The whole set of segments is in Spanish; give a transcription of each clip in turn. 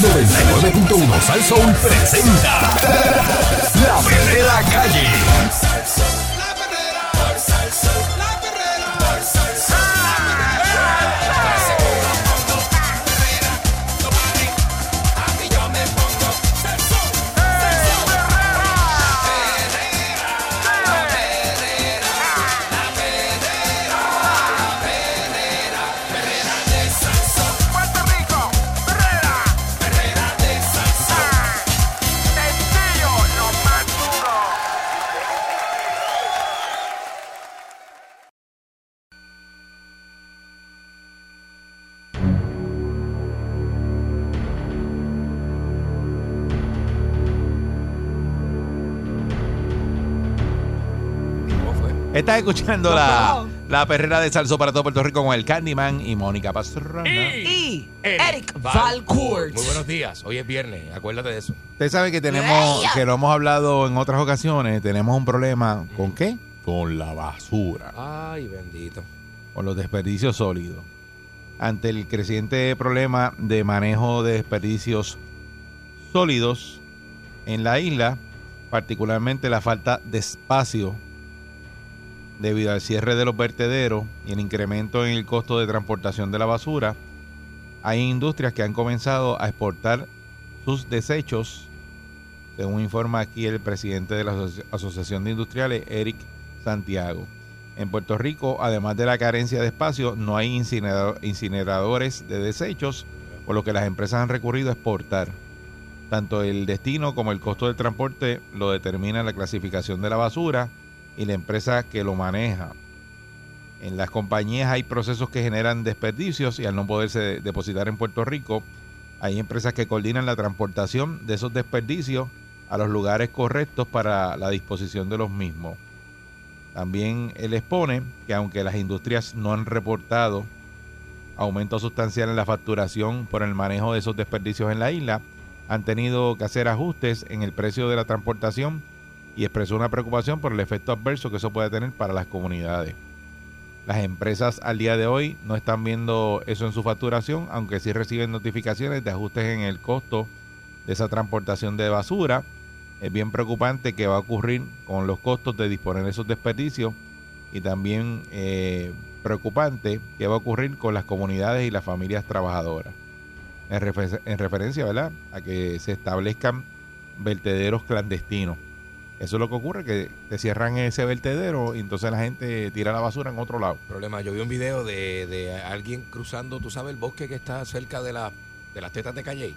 99.1 Sal Soul presenta La Verdadera Calle. Estás escuchando la, la perrera de Salso para todo Puerto Rico con el Candyman y Mónica Pastrana. Y Eric Valcourt. Muy buenos días. Hoy es viernes. Acuérdate de eso. Usted sabe que tenemos, que lo hemos hablado en otras ocasiones, tenemos un problema. ¿Con qué? Con la basura, Ay, bendito. con los desperdicios sólidos. Ante el creciente problema de manejo de desperdicios sólidos en la isla, particularmente la falta de espacio debido al cierre de los vertederos y el incremento en el costo de transportación de la basura, hay industrias que han comenzado a exportar sus desechos, según informa aquí el presidente de la Asoci- Asociación de Industriales, Eric Santiago. En Puerto Rico, además de la carencia de espacio, no hay incinerado- incineradores de desechos, por lo que las empresas han recurrido a exportar. Tanto el destino como el costo del transporte lo determina la clasificación de la basura y la empresa que lo maneja. En las compañías hay procesos que generan desperdicios y al no poderse de- depositar en Puerto Rico, hay empresas que coordinan la transportación de esos desperdicios a los lugares correctos para la disposición de los mismos. También él expone que aunque las industrias no han reportado aumento sustancial en la facturación por el manejo de esos desperdicios en la isla, han tenido que hacer ajustes en el precio de la transportación y expresó una preocupación por el efecto adverso que eso puede tener para las comunidades. Las empresas al día de hoy no están viendo eso en su facturación, aunque sí reciben notificaciones de ajustes en el costo de esa transportación de basura. Es bien preocupante que va a ocurrir con los costos de disponer esos desperdicios y también eh, preocupante que va a ocurrir con las comunidades y las familias trabajadoras. En, refer- en referencia a que se establezcan vertederos clandestinos. Eso es lo que ocurre, que te cierran ese vertedero y entonces la gente tira la basura en otro lado. Problema. Yo vi un video de, de alguien cruzando, tú sabes, el bosque que está cerca de, la, de las tetas de Calle.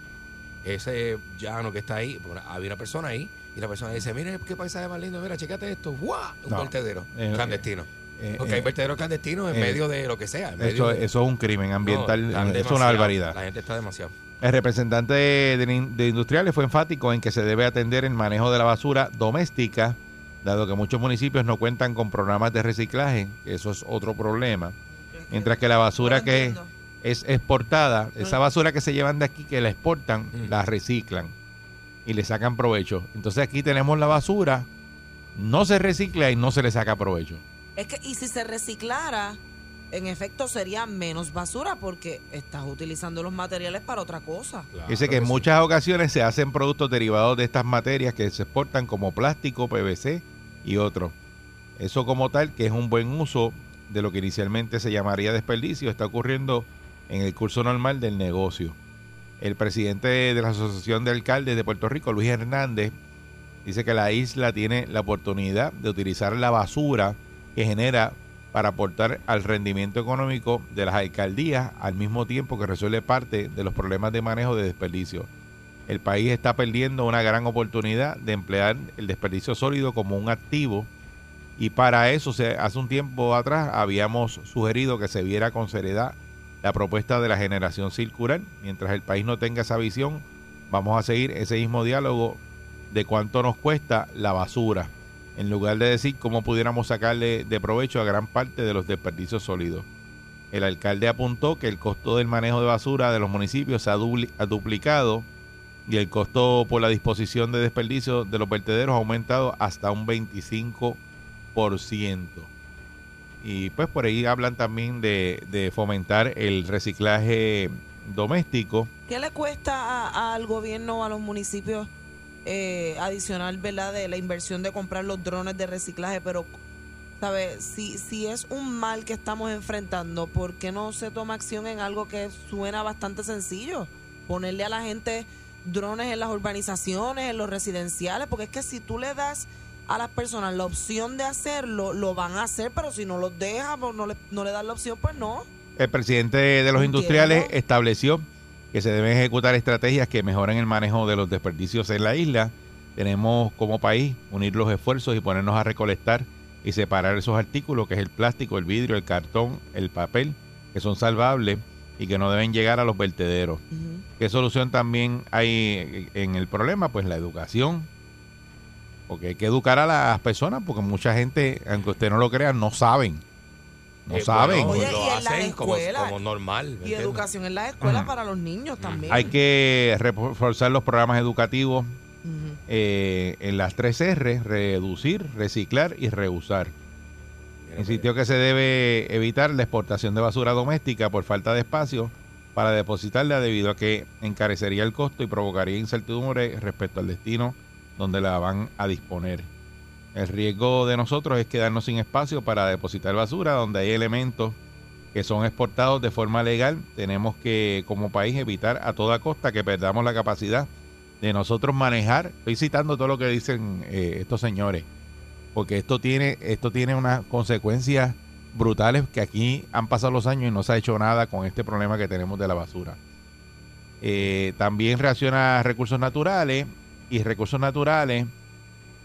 Ese llano que está ahí. había una persona ahí y la persona dice: Mire qué paisaje más lindo. Mira, chécate esto. Un No. vertedero Eh, clandestino. Eh, Porque eh, hay vertederos clandestinos en eh, medio de lo que sea. en eso, de- eso es un crimen ambiental, No, están es una barbaridad. La gente está demasiado. El representante de, industriales fue enfático en que se debe atender el manejo de la basura doméstica, dado que muchos municipios no cuentan con programas de reciclaje, que eso es otro problema. Mientras que la basura No que es exportada, esa basura que se llevan de aquí, que la exportan, Mm. la reciclan y le sacan provecho. Entonces aquí tenemos la basura, no se recicla y no se le saca provecho. Es que, y si se reciclara, en efecto sería menos basura porque estás utilizando los materiales para otra cosa. Claro Dice que en sí. muchas ocasiones se hacen productos derivados de estas materias que se exportan como plástico, PVC y otros. Eso como tal, que es un buen uso de lo que inicialmente se llamaría desperdicio, está ocurriendo en el curso normal del negocio. El presidente de la Asociación de Alcaldes de Puerto Rico, Luis Hernández, dice que la isla tiene la oportunidad de utilizar la basura que genera para aportar al rendimiento económico de las alcaldías al mismo tiempo que resuelve parte de los problemas de manejo de desperdicio. El país está perdiendo una gran oportunidad de emplear el desperdicio sólido como un activo y para eso hace un tiempo atrás habíamos sugerido que se viera con seriedad la propuesta de la generación circular. Mientras el país no tenga esa visión, vamos a seguir ese mismo diálogo de cuánto nos cuesta la basura, en lugar de decir cómo pudiéramos sacarle de provecho a gran parte de los desperdicios sólidos. El alcalde apuntó que el costo del manejo de basura de los municipios se ha, dupli- ha duplicado y el costo por la disposición de desperdicios de los vertederos ha aumentado hasta un 25%. Y pues por ahí hablan también de, de fomentar el reciclaje doméstico. ¿Qué le cuesta al gobierno a los municipios eh, adicional, verdad, de la inversión de comprar los drones de reciclaje? Pero, ¿sabes? Si, si es un mal que estamos enfrentando, ¿por qué no se toma acción en algo que suena bastante sencillo? Ponerle a la gente drones en las urbanizaciones, en los residenciales, porque es que si tú le das a las personas la opción de hacerlo, lo van a hacer, pero si no los dejas, pues no le, no le das la opción, pues no. El presidente de los industriales estableció que se deben ejecutar estrategias que mejoren el manejo de los desperdicios en la isla. Tenemos como país unir los esfuerzos y ponernos a recolectar y separar esos artículos, que es el plástico, el vidrio, el cartón, el papel, que son salvables y que no deben llegar a los vertederos. ¿Qué solución también hay en el problema? Pues la educación. Porque hay que educar a las personas, porque mucha gente, aunque usted no lo crea, no saben. No Eh, saben. bueno, Oye, lo y en las hacen como, escuelas. como normal. ¿me Y entiendes? educación en las escuelas Ujú. para los niños también. Hay que reforzar los programas educativos Ujú. eh, en las tres R, reducir, reciclar y reusar. Mira, Insistió que se debe evitar la exportación de basura doméstica por falta de espacio para depositarla debido a que encarecería el costo y provocaría incertidumbre respecto al destino donde la van a disponer. El riesgo de nosotros es quedarnos sin espacio para depositar basura donde hay elementos que son exportados de forma legal. Tenemos que como país evitar a toda costa que perdamos la capacidad de nosotros manejar. Estoy citando todo lo que dicen eh, estos señores porque esto tiene esto tiene unas consecuencias brutales que aquí han pasado los años y no se ha hecho nada con este problema que tenemos de la basura. Eh, también reacciona a recursos naturales y recursos naturales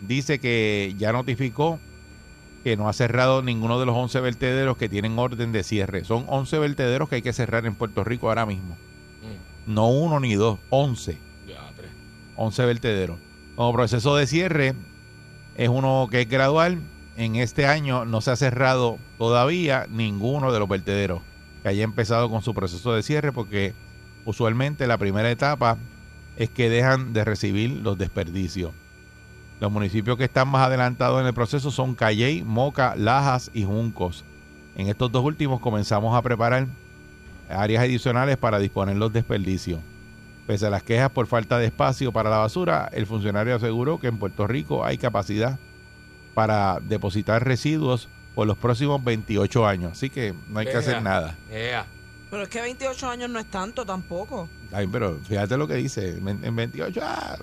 dice que ya notificó que no ha cerrado ninguno de los 11 vertederos que tienen orden de cierre. Son 11 vertederos que hay que cerrar en Puerto Rico ahora mismo. Mm, No uno ni dos, 11. ya, tres. 11 vertederos. Como proceso de cierre es uno que es gradual. En este año no se ha cerrado todavía ninguno de los vertederos que haya empezado con su proceso de cierre porque usualmente la primera etapa es que dejan de recibir los desperdicios. Los municipios que están más adelantados en el proceso son Calley, Moca, Lajas y Juncos. En estos dos últimos comenzamos a preparar áreas adicionales para disponer los desperdicios. Pese a las quejas por falta de espacio para la basura, el funcionario aseguró que en Puerto Rico hay capacidad para depositar residuos por los próximos 28 años. Así que no hay que hacer nada. Pero es que 28 años no es tanto tampoco. Ay, pero fíjate lo que dice. En en 28, ah,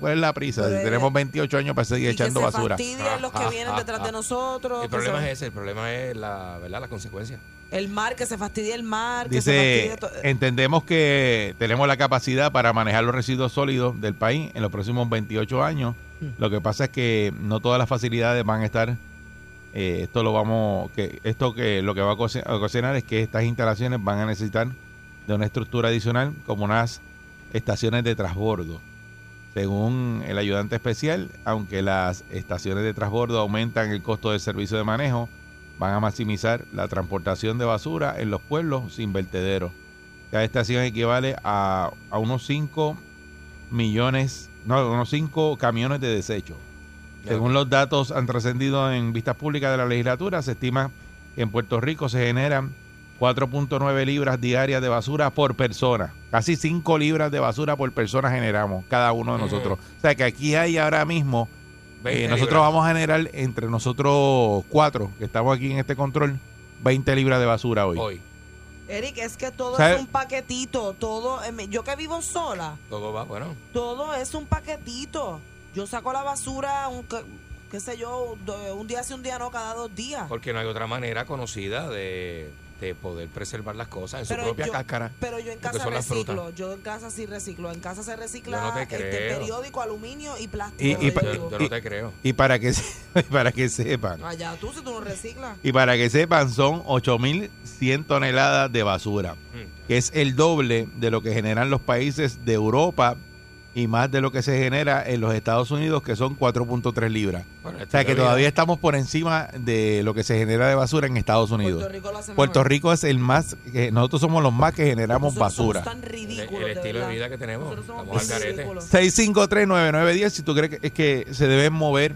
¿cuál es la prisa? Pero, Si eh, tenemos 28 años para seguir y echando que se basura. los que Ah, vienen ah, detrás ah. de nosotros. El problema es ese, el problema es la, ¿verdad? la consecuencia. El mar, que se fastidie el mar. que se Dice, to- entendemos que tenemos la capacidad para manejar los residuos sólidos del país en los próximos 28 años. Mm. Lo que pasa es que no todas las facilidades van a estar. eh, esto lo vamos, que esto que lo que va a ocasionar es que estas instalaciones van a necesitar de una estructura adicional como unas estaciones de transbordo. Según el ayudante especial, aunque las estaciones de transbordo aumentan el costo del servicio de manejo, van a maximizar la transportación de basura en los pueblos sin vertederos. Cada estación equivale a, a unos 5 millones, no, unos 5 camiones de desecho. Según los datos han trascendido en vistas públicas de la legislatura, se estima que en Puerto Rico se generan 4.9 libras diarias de basura por persona. Casi 5 libras de basura por persona generamos cada uno de Ujú. nosotros. O sea que aquí hay ahora mismo, eh, 20 nosotros libras. vamos a generar entre nosotros cuatro que estamos aquí en este control, 20 libras de basura hoy. Hoy. Eric, es que todo ¿Sabe? es un paquetito. Todo, em, yo que vivo sola, Todo va, bueno. todo es un paquetito. Yo saco la basura, un, qué sé yo, un día sí, un día no, cada dos días. Porque no hay otra manera conocida de, de poder preservar las cosas en su propia yo, cáscara. pero yo en casa reciclo. Yo en casa sí reciclo. En casa se recicla no te este periódico, aluminio y plástico. Y- y pa- yo Yo, no te creo. Y para que, para que sepan, Allá tú, si tú no reciclas. y para que sepan, son 8.100 toneladas de basura. Mm. que es el doble de lo que generan los países de Europa y más de lo que se genera en los Estados Unidos, que son 4.3 libras. Bueno, O sea que todavía estamos por encima de lo que se genera de basura en Estados Unidos. Puerto Rico lo hace Puerto mejor. Rico es el más, que nosotros somos los más que generamos Nosotros somos basura. tan el, ridículos, el estilo de vida que tenemos. Nosotros somos Estamos al garete. ridículos. 6539910, si tú crees que, es que se deben mover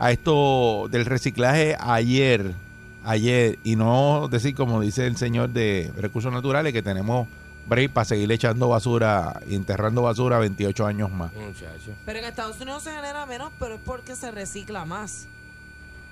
a esto del reciclaje ayer, ayer, y no decir como dice el señor de recursos naturales que tenemos break para seguir echando basura y enterrando basura 28 años más. Muchacho. Pero en Estados Unidos se genera menos, pero es porque se recicla más.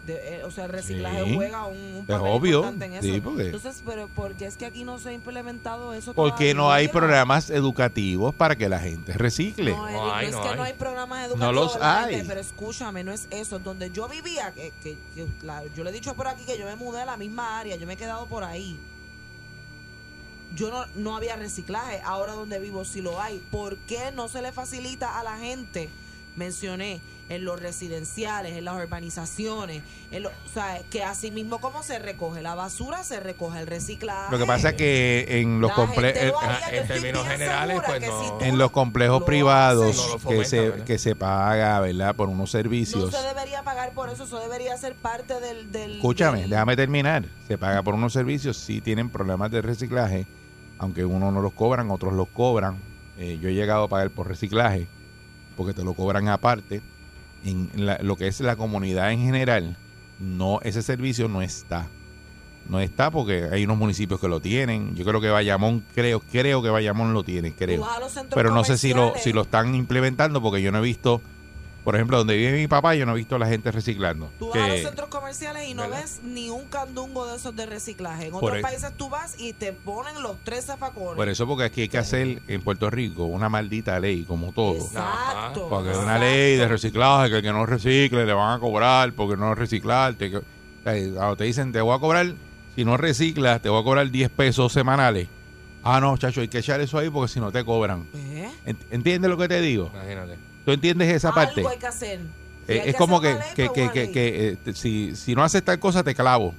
De- eh, o sea, el reciclaje Sí. juega un, un Es obvio, importante en eso. sí, porque- Entonces, pero porque es que aquí no se ha implementado eso Porque no hay programas educativos para que la gente recicle. No, Eric, No hay, no es no que hay. no hay programas educativos. No los hay. Pero escúchame, no es eso. Donde yo vivía, que, que- que la- yo le he dicho por aquí que yo me mudé a la misma área, yo me he quedado por ahí. Yo no, no había reciclaje. Ahora donde vivo sí lo hay. ¿Por qué no se le facilita a la gente? Mencioné en los residenciales, en las urbanizaciones, en lo- o sea, que así mismo como se recoge la basura, se recoge el reciclaje. Lo que pasa es que en los, La comple- gente lo eh, en términos generales, pues no. si en los complejos lo privados haces, No lo que se ¿verdad? que se paga, ¿verdad? Por unos No servicios. se debería pagar por eso, eso debería ser parte del... del Escúchame, del- déjame terminar. Se paga por unos servicios, sí tienen problemas de reciclaje, aunque unos no los cobran, otros los cobran. Eh, yo he llegado a pagar por reciclaje, porque te lo cobran aparte. En la- lo que es la comunidad en general, no ese servicio no está. No está porque hay unos municipios que lo tienen. Yo creo que Bayamón, creo, creo que Bayamón lo tiene, creo. Pero no sé si lo, si lo están implementando porque yo no he visto, por ejemplo, donde vive mi papá, yo no he visto a la gente reciclando. Tú vas a los centros comerciales y no ¿Verdad? ves ni un candungo de esos de reciclaje. En Por otros e- países tú vas y te ponen los tres zafacones. Por eso, porque aquí hay que hacer en Puerto Rico una maldita ley, como todo. Exacto. Porque exacto. una ley de reciclaje que el que no recicle le van a cobrar porque no reciclarte. que- cuando te dicen te voy a cobrar, si no reciclas, te voy a cobrar 10 pesos semanales. Ah, no, chacho, hay que echar eso ahí porque si no te cobran. ¿Eh? Ent- ¿Entiendes lo que te digo? Imagínate. ¿Tú entiendes esa parte? Algo hay que hacer. Si Eh, hay es que como hacer que, que, que, que, eh, te- si, si no haces tal cosa, te clavo.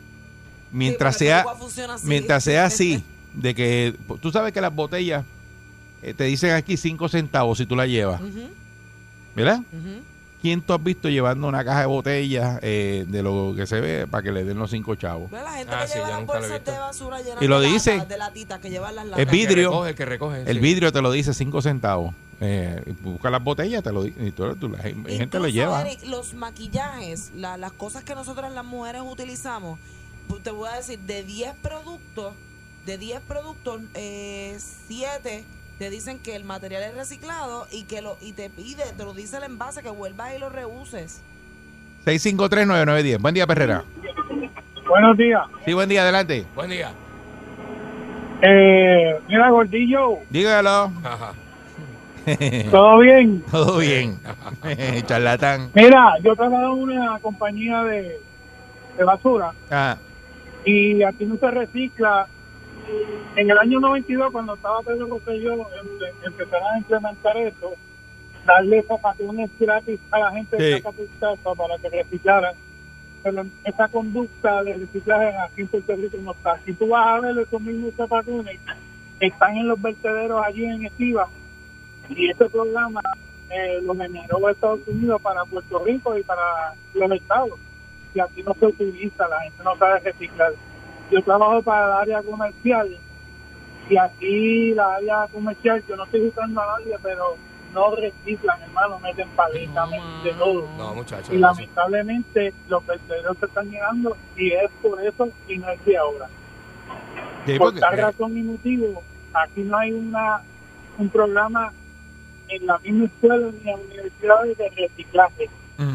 Mientras Sí, sea, así. mientras sea así, de que tú sabes que las botellas eh, te dicen aquí 5 centavos si tú la llevas, Ujú, ¿verdad? ¿Quién tú has visto llevando una caja de botellas eh, de lo que se ve para que le den los 5 chavos? La gente Ah, que sí, lleva las nunca lo de visto. basura llenas Y lo de dice. de latitas que llevan las Es latas. El que Vidrio. recoge, el que recoge. El sí. vidrio te lo dice 5 centavos. Eh, busca las botellas, te lo. Y tú, tú- la gente Incluso, lo lleva. Eric, los maquillajes, la- las cosas que nosotras las mujeres utilizamos, pues, te voy a decir, de 10 productos, de 10 productos, 7 te dicen que el material es reciclado y que lo y te pide, te lo dice el envase, que vuelvas y lo reuses. 6539910. Buen día, Perrera. Buenos días. Sí, buen día, adelante. Buen día. Eh, mira, Gordillo, Dígalo. Ajá. ¿todo bien? Todo bien. Charlatán. Mira, yo trabajo en una compañía de, de basura Ah, y aquí no se recicla. En el año 92, cuando estaba Pedro Rosselló, empe- empezaron a implementar eso, darle zapatones gratis a la gente de Sí. casa para que reciclaran. Pero esa conducta de reciclaje aquí en Puerto Rico no está. Si tú vas a ver esos mismos zapatones, están en los vertederos allí en Estiva y este programa eh, lo generó Estados Unidos para Puerto Rico y para los estados. Y aquí no se utiliza, la gente no sabe reciclar. Yo trabajo para el área comercial y aquí la área comercial, yo no estoy buscando a nadie, pero no reciclan, hermano, meten paletas, meten de todo. No, muchachos. Y lamentablemente los vertederos se están llenando y es por eso y no es de ahora. sí, Por porque- tal razón y motivo, aquí no hay una un programa en la misma escuela ni las universidades de reciclaje.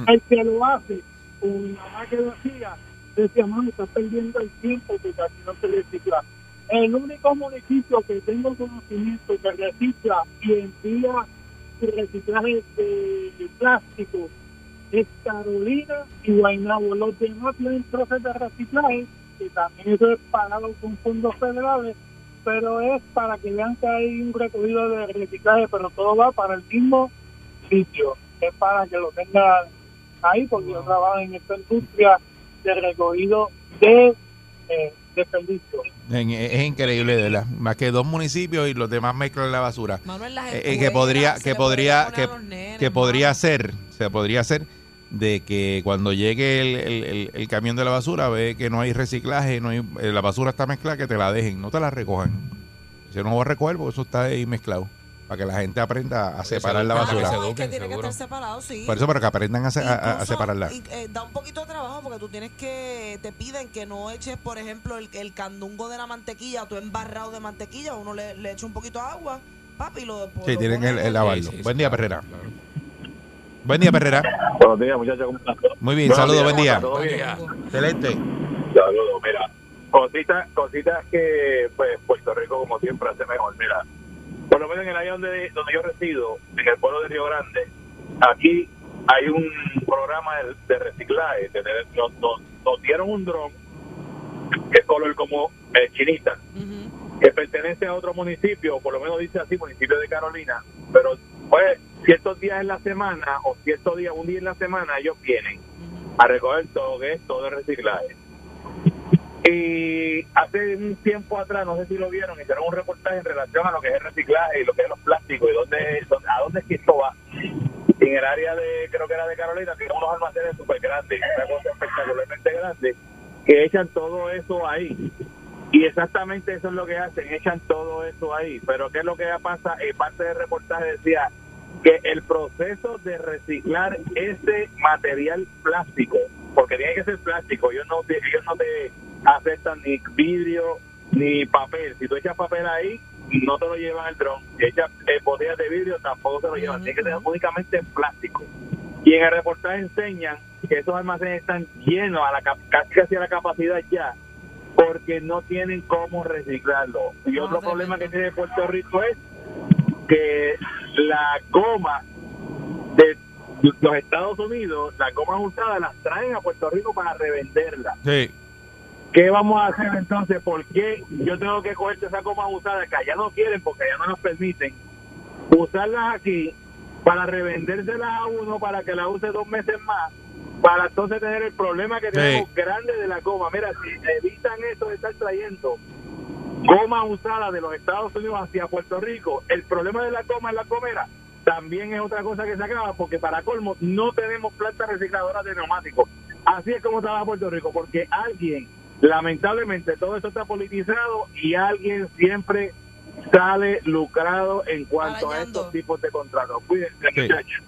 El que lo hace, como mi mamá que lo hacía, decía, mamá, está perdiendo el tiempo porque aquí no se recicla. El único municipio que tengo conocimiento que recicla y envía su reciclaje de plástico es Carolina y Guaynabo. Los demás tienen troces de reciclaje, que también eso es pagado con fondos federales, pero es para que vean que hay un recogido de reciclaje, pero todo va para el mismo sitio. Es para que lo tengan ahí, porque yo trabajo en esta industria de recogido de eh, Es increíble, de verdad. Más que dos municipios y los demás mezclan la basura. Manuel, las Eh, eh, que escuelas, podría, que podría, que, nenes, que podría ser, se podría ser de que cuando llegue el, el- el- el camión de la basura ve que no hay reciclaje, no hay, eh, la basura está mezclada, que te la dejen, no te la recojan. Yo no voy a recoger porque eso está ahí mezclado. para que la gente aprenda a separar la eduquen, basura. que tiene que estar separado, sí. Por eso, pero que aprendan a, se- a- a- a Incluso, separarla. y, eh, da un poquito de trabajo porque tú tienes que, te piden que no eches, por ejemplo, el, el candungo de la mantequilla, tú embarrado de mantequilla, uno le, le echa un poquito de agua, papi, y lo Sí, lo tienen el, lavarlo. Sí, sí, Buen día, claro, Perrera. claro. Buen día, Perrera. Buenos días, muchachos, ¿cómo están? Muy bien, saludos, buen día. Excelente. Saludos, mira. Cositas, cositas que pues Puerto Rico como siempre hace mejor. Mira, por lo menos en el área donde, donde yo resido, en el pueblo de Río Grande, aquí hay un programa de, de reciclaje. de- de- nos, nos- nos dieron un dron que es color como eh, chinita, que pertenece a otro municipio, por lo menos dice así, municipio de Carolina, pero pues ciertos días en la semana o ciertos días, un día en la semana, ellos vienen a recoger todo esto de reciclaje. Y hace un tiempo atrás, no sé si lo vieron, hicieron un reportaje en relación a lo que es el reciclaje y lo que es los plásticos y dónde, dónde- a dónde es que esto va. En el área de, creo que era de Carolina, tienen unos almacenes súper grandes, una cosa espectacularmente grande, que echan todo eso ahí. Y exactamente eso es lo que hacen, echan todo eso ahí. Pero ¿qué es lo que pasa? En parte del reportaje decía que el proceso de reciclar ese material plástico, porque tiene que ser plástico, ellos no, ellos no te aceptan ni vidrio ni papel. Si tú echas papel ahí, no te lo llevan el dron. Si echas eh, botellas de vidrio, tampoco te lo llevan. Tiene que ser únicamente en plástico. Y en el reportaje enseñan que esos almacenes están llenos a la casi casi a la capacidad ya porque no tienen cómo reciclarlo. Y otro problema que tiene Puerto Rico es que la goma de los Estados Unidos, las gomas usadas las traen a Puerto Rico para revenderlas. Sí. ¿Qué vamos a hacer entonces? ¿Por qué yo tengo que coger esas gomas usadas que allá no quieren porque allá no nos permiten usarlas aquí para revendérselas a uno para que la use dos meses más? Para entonces tener el problema que tenemos grande de la goma. Mira, si evitan eso de estar trayendo goma usada de los Estados Unidos hacia Puerto Rico, el problema de la goma en la comera también es otra cosa que se acaba porque para colmo no tenemos plantas recicladoras de neumáticos. Así es como trabaja Puerto Rico, porque alguien, lamentablemente todo esto está politizado y alguien siempre sale lucrado en cuanto a estos tipos de contratos. Cuídense, Sí. muchachos.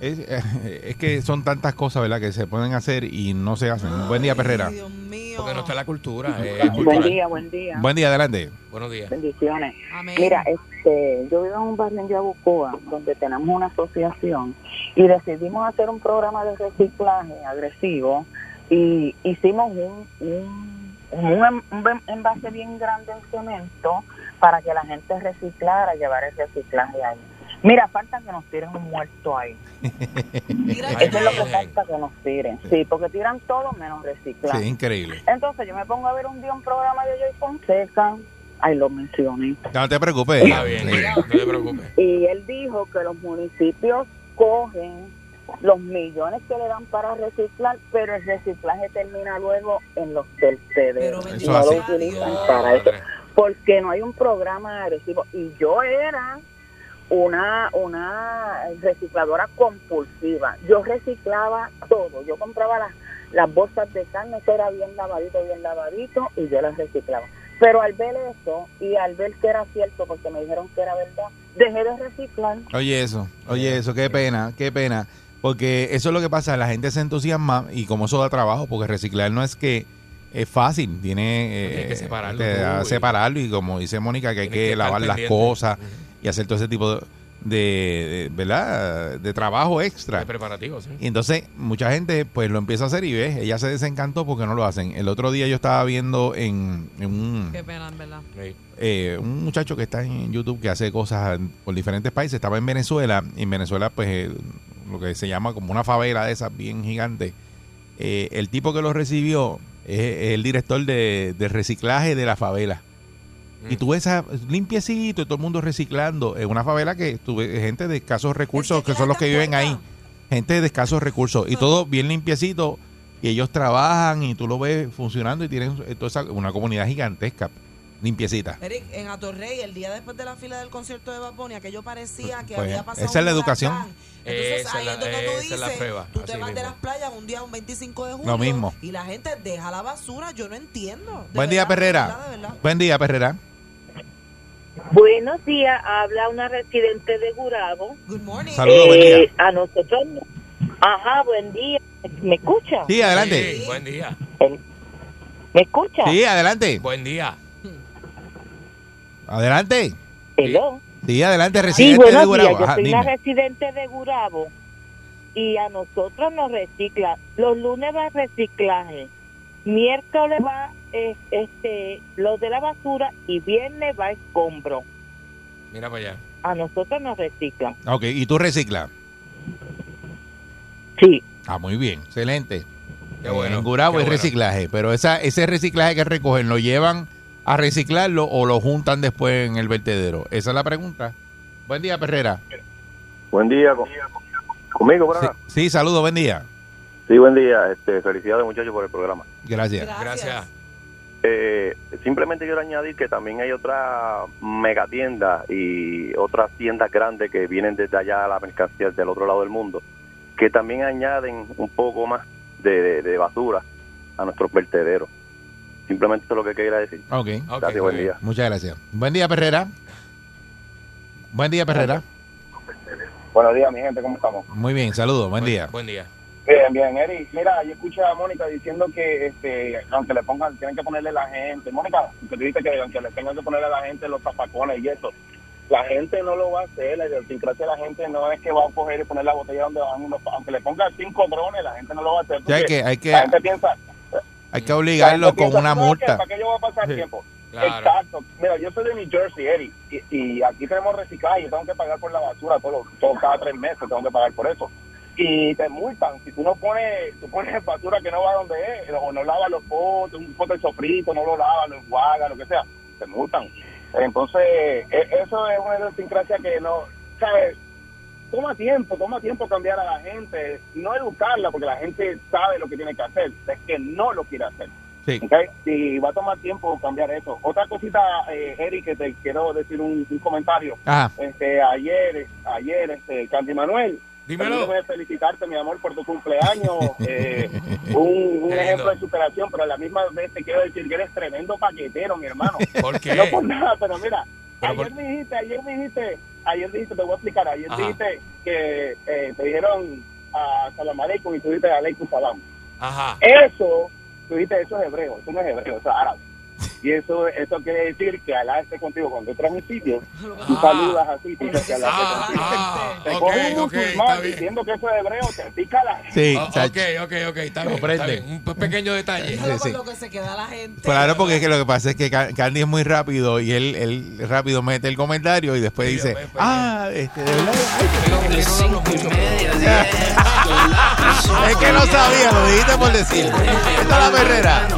Es, eh, es que son tantas cosas, ¿verdad?, que se pueden hacer y no se hacen. Buen día, Perrera. Ay, Dios mío. Porque no está la cultura. es Buen día, buen día. Buen día, adelante. Buenos días. Bendiciones. Amén. Mira, este, yo vivo en un barrio en Yabucoa donde tenemos una asociación y decidimos hacer un programa de reciclaje agresivo y hicimos un, un, un, em- un em- envase bien grande en cemento para que la gente reciclara, llevar el reciclaje ahí. Mira, falta que nos tiren un muerto ahí. Eso es lo que falta que nos tiren. Sí, porque tiran todo menos reciclaje. Sí, increíble. Entonces yo me pongo a ver un día un programa de Joy Fonseca, ahí lo mencioné, No te preocupes. Está bien, Sí. no te preocupes. y él dijo que los municipios cogen los millones que le dan para reciclar, pero el reciclaje termina luego en los Pero vertederos. Eso No lo utilizan Dios. para eso, porque no hay un programa agresivo. Y yo era una una recicladora compulsiva. Yo reciclaba todo. Yo compraba las, las bolsas de carne, eso era bien lavadito, bien lavadito, y yo las reciclaba. Pero al ver eso, y al ver que era cierto, porque me dijeron que era verdad, dejé de reciclar. Oye eso, oye eso, qué pena, qué pena. Porque eso es lo que pasa, la gente se entusiasma y como eso da trabajo, porque reciclar no es que es fácil, tiene Tienes que eh, separarlo te da tú y- separarlo y como dice Mónica que hay que, lavar las pendiente. cosas y hacer todo ese tipo de, de, de- ¿verdad? de trabajo extra. De preparativo, sí. Y entonces mucha gente pues lo empieza a hacer y ve, ella se desencantó porque no lo hacen. El otro día yo estaba viendo en, en un, Qué pena, en verdad. Eh, un muchacho que está en YouTube que hace cosas por diferentes países, estaba en Venezuela, y en Venezuela pues eh, lo que se llama como una favela de esas bien gigante. Eh, el tipo que lo recibió es, es el director de, de reciclaje de la favela. Y tú ves a, limpiecito y todo el mundo reciclando. En una favela que tuve gente de escasos recursos, que que son los que viven ahí. Gente de escasos recursos. Y todo bien limpiecito. Y ellos trabajan y tú lo ves funcionando y tienen eh, toda esa- una comunidad gigantesca, limpiecita. Eric, en Atorrey, el día después de la fila del concierto de Bad Bunny, aquello parecía que Pues, había pasado esa es la educación. Entonces Esa ahí es la- es donde tú dices, es la prueba, tú te vas de las playas un día, un 25 de julio, Lo mismo. y la gente deja la basura, yo no entiendo. De Buen día, de Perrera. verdad, de verdad. Buen día, Perrera. Buenos días, habla una residente de Gurabo. Good morning. Saludos, buen Eh, día. a nosotros, ajá, buen día. ¿Me escucha? Sí, adelante. Sí, buen día. ¿Me escucha? Sí, adelante. Buen día. Adelante. Hello. Sí, adelante, Sí, residente de buenos días. Gurabo. Yo Ajá, soy dime. una residente de Gurabo y a nosotros nos recicla. Los lunes va reciclaje, miércoles va eh, este lo de la basura y viernes va escombro. Mira para allá. A nosotros nos reciclan. Ok, ¿y tú reciclas? Sí. Ah, muy bien, excelente. Qué bueno. en Gurabo bueno. reciclaje, pero esa, ese reciclaje que recogen, ¿lo llevan a reciclarlo o lo juntan después en el vertedero? Esa es la pregunta. Buen día, Perrera. Buen día. con- ¿Conmigo, por Sí, acá? sí, saludos, buen día. Sí, buen día. Este, felicidades, muchachos, por el programa. Gracias. Gracias. Eh, simplemente quiero añadir que también hay otra megatienda y otras tiendas grandes que vienen desde allá a la mercancía del otro lado del mundo, que también añaden un poco más de, de- de basura a nuestros vertederos. Simplemente eso es lo que quería decir. Ok, Ok, Gracias, buen día. muchas gracias. Buen día, Perrera. Buen día, Perrera. Buenos días, mi gente, ¿cómo estamos? Muy bien, saludos, buen día. Buen día. Bien, bien, Eri. Mira, yo escuché a Mónica diciendo que este, aunque le pongan, tienen que ponerle la gente. Mónica, que tú dices que aunque le tengan que ponerle a la gente los zapacones y eso, la gente no lo va a hacer. La idiosincrasia de la gente no es que va a coger y poner la botella donde van unos. Aunque le pongan cinco drones, la gente no lo va a hacer. Hay que, hay que, la gente piensa. hay que obligarlo con piensa, una "¿Tú sabes qué? multa. ¿Para qué yo voy a pasar Sí. tiempo? Claro. Exacto. Mira, yo soy de New Jersey, Eri, y, y aquí tenemos reciclaje. Yo tengo que pagar por la basura todos los- todo- cada tres meses, tengo que pagar por eso. Y te multan. Si tú no pones, tú pones basura que no va donde es, o no lavas los potes, un pote de sofrito, no lo lavas, lo enjuagas, lo que sea, te multan. Entonces, e- eso es una idiosincrasia que no, ¿sabes? Toma tiempo, toma tiempo cambiar a la gente, no educarla, porque la gente sabe lo que tiene que hacer, es que no lo quiere hacer. Sí. Y va a tomar tiempo cambiar eso. Otra cosita, eh, Eric, que te quiero decir un, un comentario. Ajá. Este, ayer, ayer, este, Candy Manuel, Dímelo. felicitarte, mi amor, por tu cumpleaños. eh, un ejemplo de superación, pero a la misma vez te quiero decir que eres tremendo paquetero, mi hermano. ¿Por qué? No por nada, pero mira, Pero ayer por- me dijiste, ayer me dijiste, ayer dijiste, te voy a explicar, ayer Ajá. dijiste que eh, te dijeron a Salam Aleikum y tú dijiste Aleikum Salam. Ajá. Eso, tú dijiste, eso es hebreo, eso no es hebreo, eso es árabe. Y eso eso quiere decir que Alá esté contigo cuando entras a un sitio, tú Ah. saludas así, tú dices que Alá esté Ah, contigo. ah, Te coge un musulmán diciendo que eso es hebreo, te pica la Sí, Oh, chacho. ok, ok, ok, está bien, Comprende. está bien. Un pe- pequeño detalle. Sí, sí. lo que se queda la gente. Claro, porque es que lo que pasa es que Ca- Candy es muy rápido y él, él rápido mete el comentario y después Sí, dice, después, pues, ah, este, de verdad. es que no sabía, lo dijiste por decir. Esta es la perrera.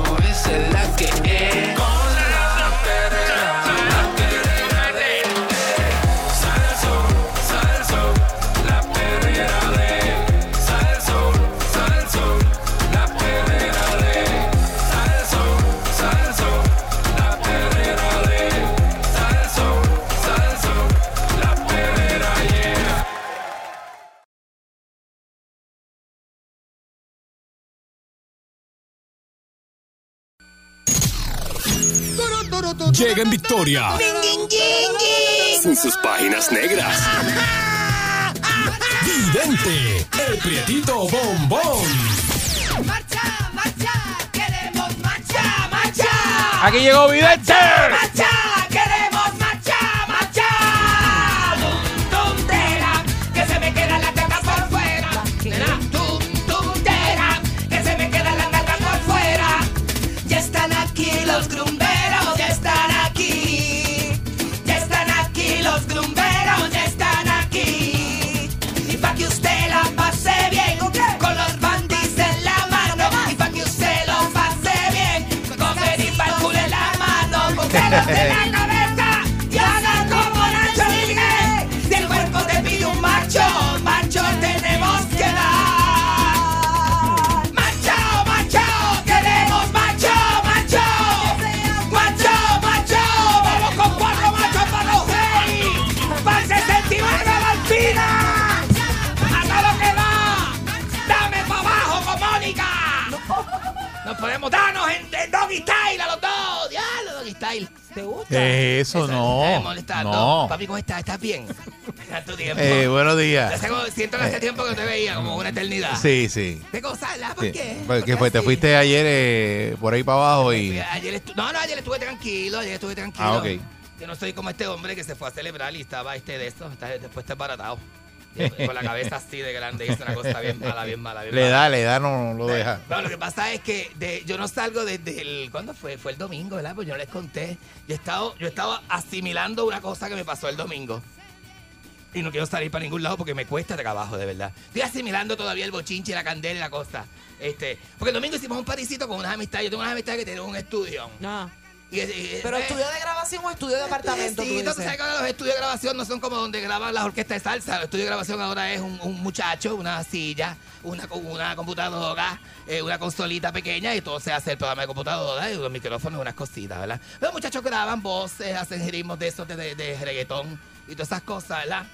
Llega en victoria. En sus páginas negras. Vidente, el prietito bombón. Marcha, marcha, queremos marcha, marcha. Aquí llegó Vidente. Marcha, queremos marcha, Buenas noches. Es eso? Eso, No. eh, molestando. No. Papi, ¿cómo estás? ¿Estás bien? Tiempo. Eh, buenos días. Siento que hace tiempo que no te veía, como una eternidad. Sí, sí. ¿Qué cosa? ¿La? ¿Por qué? Pues, ¿Por qué fue, te así? fuiste ayer eh, por ahí para abajo y... Ayer estu- no, no, ayer estuve tranquilo, ayer estuve tranquilo. Ah, ok. Yo no soy como este hombre que se fue a celebrar y estaba este de estos, está- después está embaratado. Con la cabeza así de grande, hizo una cosa bien mala, bien mala, bien Le mala. da, le da, no, no lo deja. No, lo que pasa es que de- yo no salgo desde el. ¿Cuándo fue? Fue el domingo, ¿verdad? Pues yo no les conté. Yo he estado, yo he estado asimilando una cosa que me pasó el domingo. Y no quiero salir para ningún lado porque me cuesta trabajo, de verdad. Estoy asimilando todavía el bochinche, la candela y la cosa. Este, porque el domingo hicimos un parisito con unas amistades. Yo tengo unas amistades que tienen un estudio. Ah. Y, y- ¿Pero eh, estudio de grabación o estudio de apartamento? Sí, tú sabes que ahora los estudios de grabación no son como donde graban las orquestas de salsa. El estudio de grabación ahora es un, un muchacho, una silla, una computadora, eh, una consolita pequeña y todo se hace el programa de computadora y los micrófonos, unas cositas, ¿verdad? Los muchachos graban voces, hacen ritmos de esos de, de, de reggaetón y todas esas cosas, ¿verdad?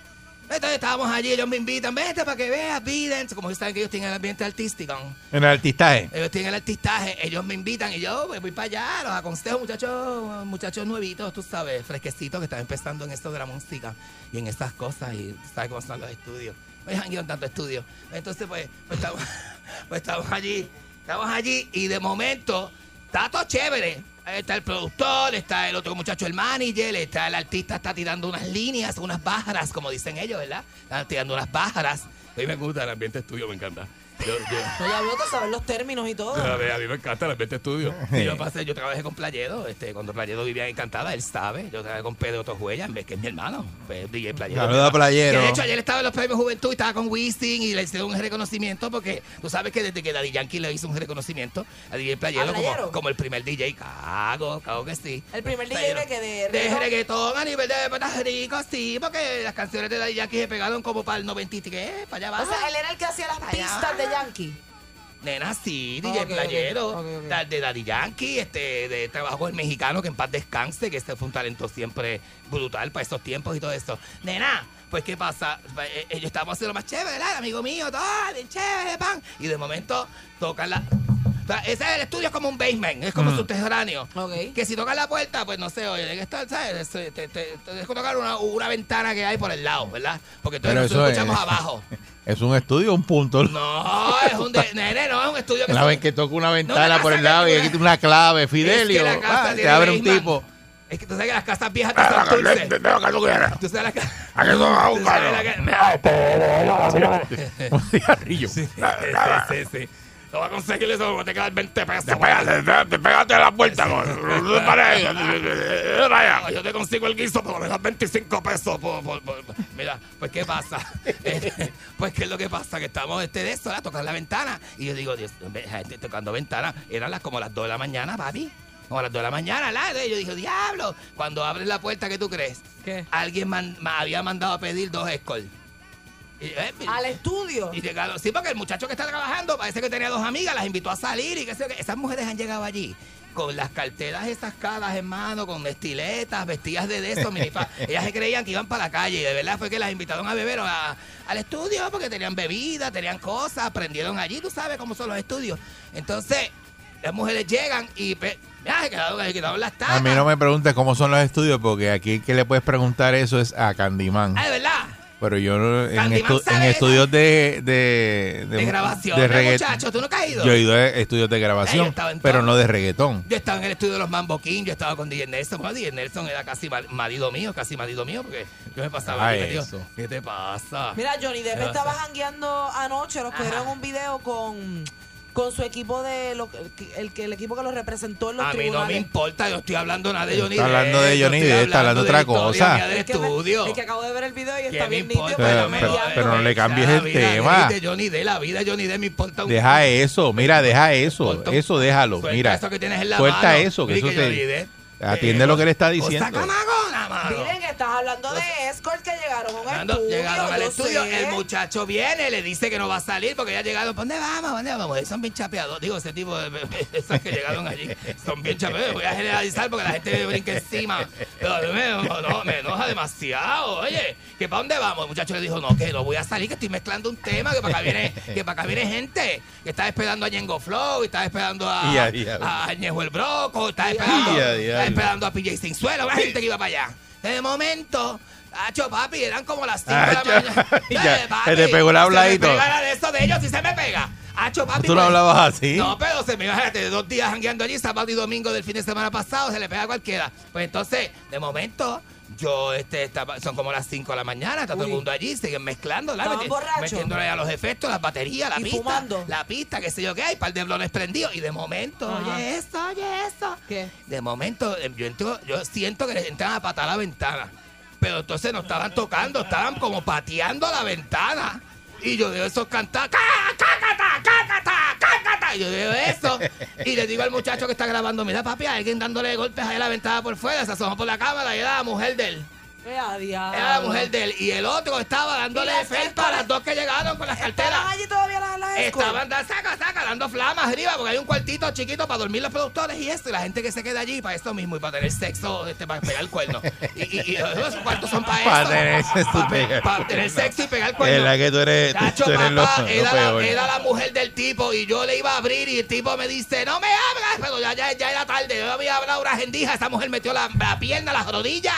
Entonces estábamos allí, ellos me invitan, vete para que veas, piden, como ustedes saben que ellos tienen el ambiente artístico. En el artistaje. Ellos tienen el artistaje, ellos me invitan y yo pues, voy para allá, los aconsejo, muchachos, muchachos nuevitos, tú sabes, fresquecitos que están empezando en esto de la música y en estas cosas y tú sabes cómo son los estudios. Hay en tanto estudio. Entonces, pues, pues, estamos, pues estamos allí, estamos allí y de momento está todo chévere. Está el productor, está el otro muchacho, el manager, está el artista, está tirando unas líneas, unas bajaras, como dicen ellos, ¿verdad? Están tirando unas bajaras. A mí me gusta el ambiente estudio, me encanta. Yo, yo, Oye, habló de saber los términos y todo. a, ver, a mí me encanta el ambiente estudio. Y yo pasé, yo trabajé con Playedo, este, cuando Playedo vivía en Encantada, él sabe. Yo trabajé con Pedro Tojuella, que es mi hermano, pues, DJ a Playero. Que de hecho, ayer estaba en los premios Juventud y estaba con Wisin y le hicieron un reconocimiento porque tú sabes que desde que Daddy Yankee le hizo un reconocimiento a DJ Playedo ¿A como, Playero? como el primer DJ. Cago, cago que sí. El primer DJ Pero de que de de reggaetón. a nivel de Puerto Rico, sí, porque las canciones de Daddy Yankee se pegaron como para el 93, para allá O abajo. sea, él era el que hacía las pistas de Yankee. Nena, sí, DJ Playero, de Daddy Yankee, este, de trabajo el mexicano, que en paz descanse, que este fue un talento siempre brutal para esos tiempos y todo eso. Nena, pues ¿qué pasa? Eh, Ellos estábamos haciendo más chévere, ¿verdad? Amigo mío, todo, bien chévere, pan. Y de momento tocan la... o sea, ese es el estudio es como un basement, es como Mm. subterráneo. Ok. Que si tocan la puerta, pues no sé, oye, que estar, ¿sabes? Te, te, te- te dejo tocar una, una ventana que hay por el lado, ¿verdad? Porque entonces Pero nosotros eso es- escuchamos abajo. Es un estudio, un punto. No, es un... De, nene, no, es un estudio que Una son- vez que toca una ventana por el lado y que- aquí tiene una clave, Fidelio, Es que la casa ah, te abre un tipo. Es que tú sabes que las casas viejas te son dulces. Tú sabes las casas. Aquí a la que- Un cigarrillo. Sí, sí, sí. Te voy a conseguir eso, porque te quedan 20 pesos. Pégate, pégate a la puerta. te. Yo te consigo el guiso, pero me das 25 pesos. por- por- por- Mira, pues ¿qué pasa? Eh, pues ¿qué es lo que pasa? Que estamos este de eso, ¿verdad? Tocar la ventana. Y yo digo, Dios, gente tocando ventana. Eran las como las 2 de la mañana, papi. Como a las 2 de la mañana, ¿la? Y yo dije, diablo. Cuando abres la puerta, ¿qué tú crees? ¿Qué? Alguien man- ma- había mandado a pedir dos escol. Eh, Al estudio. y llegaron, sí, porque el muchacho que está trabajando parece que tenía dos amigas, las invitó a salir y qué sé yo qué. Esas mujeres han llegado allí con las carteras esas caras, hermano, con estiletas, vestidas de, eso. Ellas se creían que iban para la calle y de verdad fue que las invitaron a beber a- al estudio porque tenían bebida, tenían cosas, aprendieron allí, tú sabes cómo son los estudios. Entonces, las mujeres llegan y ya, se quedaron, se quedaron las tacas. A mí no me preguntes cómo son los estudios, porque aquí el que le puedes preguntar eso es a Candyman. Ah, de verdad. Pero yo no- en, estu- en estudios de, de, De grabación, de de regga- muchachos, ¿tú nunca has ido? Yo he ido a estudios de grabación, pero no de reggaetón. Yo estaba en el estudio de los Mambo King, yo estaba con DJ Nelson. Bueno, DJ Nelson era casi ma- marido mío, casi marido mío, porque yo me pasaba Ah. ¿Qué te pasa? Mira, Johnny Depp ¿Qué estaba jangueando anoche, nos cogieron un video con, con su equipo de lo, el, que el equipo que lo representó en los A mí no tribunales. me importa, yo estoy hablando nada de Johnny Está hablando de yo Johnny estoy Depp, está hablando de otra cosa. del Es que me- estudio. es que acabo de ver el video y ¿Qué está bien nítido, Pero- pero, me pero- pero no le cambies La el vida tema. De Johnny Depp, la vida de Johnny Depp me importa un Deja eso, mira, deja eso, eso déjalo, Suelta mira. eso que tienes en la Suelta mano. eso, que eso Johnny te atiende eh, lo que le está cosa diciendo. camagona, mano. Estás hablando de escort que llegaron a un estudio. llegaron al estudio, sé. el muchacho viene, le dice que no va a salir porque ya llegaron. ¿Dónde vamos? ¿Dónde vamos? Son bien chapeados. Digo, ese tipo de esos que llegaron allí son bien chapeados. Voy a generalizar porque la gente me brinca encima. Pero a mí me, no, me enoja demasiado. Oye, ¿que para dónde vamos? El muchacho le dijo, no, que no voy a salir, que estoy mezclando un tema, que para acá viene, que para acá viene gente que está esperando a Ñengo Flow, y está esperando a, Y a diablo. a Añejo el Broco, está esperando, Y a está esperando a PJ Sinzuelo, una gente que iba para allá. De momento, Hacho, papi, eran como las 5 de la mañana. ya, papi, se te pegó el habladito. Se me pega de eso de ellos, si se me pega. Hacho, papi. ¿Tú no pues, hablabas así? No, pero se me iba de dos días jangueando allí, sábado y domingo del fin de semana pasado, se le pega a cualquiera. Pues entonces, de momento, yo, este, estaba, son como las 5 de la mañana, está todo el mundo allí, siguen mezclando, ¿la? ¿Estaban Meti- metiéndole a los efectos, las baterías, la ¿Y pista, fumando? la pista, qué sé yo qué hay, par de blones prendidos, y de momento, Ajá. oye eso, oye eso. ¿Qué? De momento, em, yo, entro, yo siento que les entran a patar la ventana. Pero entonces no estaban tocando, estaban como pateando la ventana. Y yo veo esos cantar, ¡Cá, cácata, cácata, cácata! Y yo veo eso. Y le digo al muchacho que está grabando, mira papi, alguien dándole golpes ahí a la ventana por fuera, se asomó por la cámara y era la mujer de él. Eh. Era la mujer de él. Y el otro estaba dándole ¿Y las felpa a las dos que llegaron con las carteras. ¿Estaban allí todavía las las escort? Estaban da- saca, saca, dando flamas arriba, porque hay un cuartito chiquito para dormir los productores y esto, y la gente que se queda allí para esto mismo y para tener sexo, este, para pegar el cuerno. Y, y, y esos cuartos son para Para eso. tener sexo y Para, pe- pegar. para tener sexo y pegar el Es cuerno. la que tú eres, tú papá, lo era, peor. la, era la mujer del tipo y yo le iba a abrir y el tipo me dice, no me abras, pero ya, ya, ya era tarde, yo había hablado una gendija, esa mujer metió la, la pierna, las rodillas,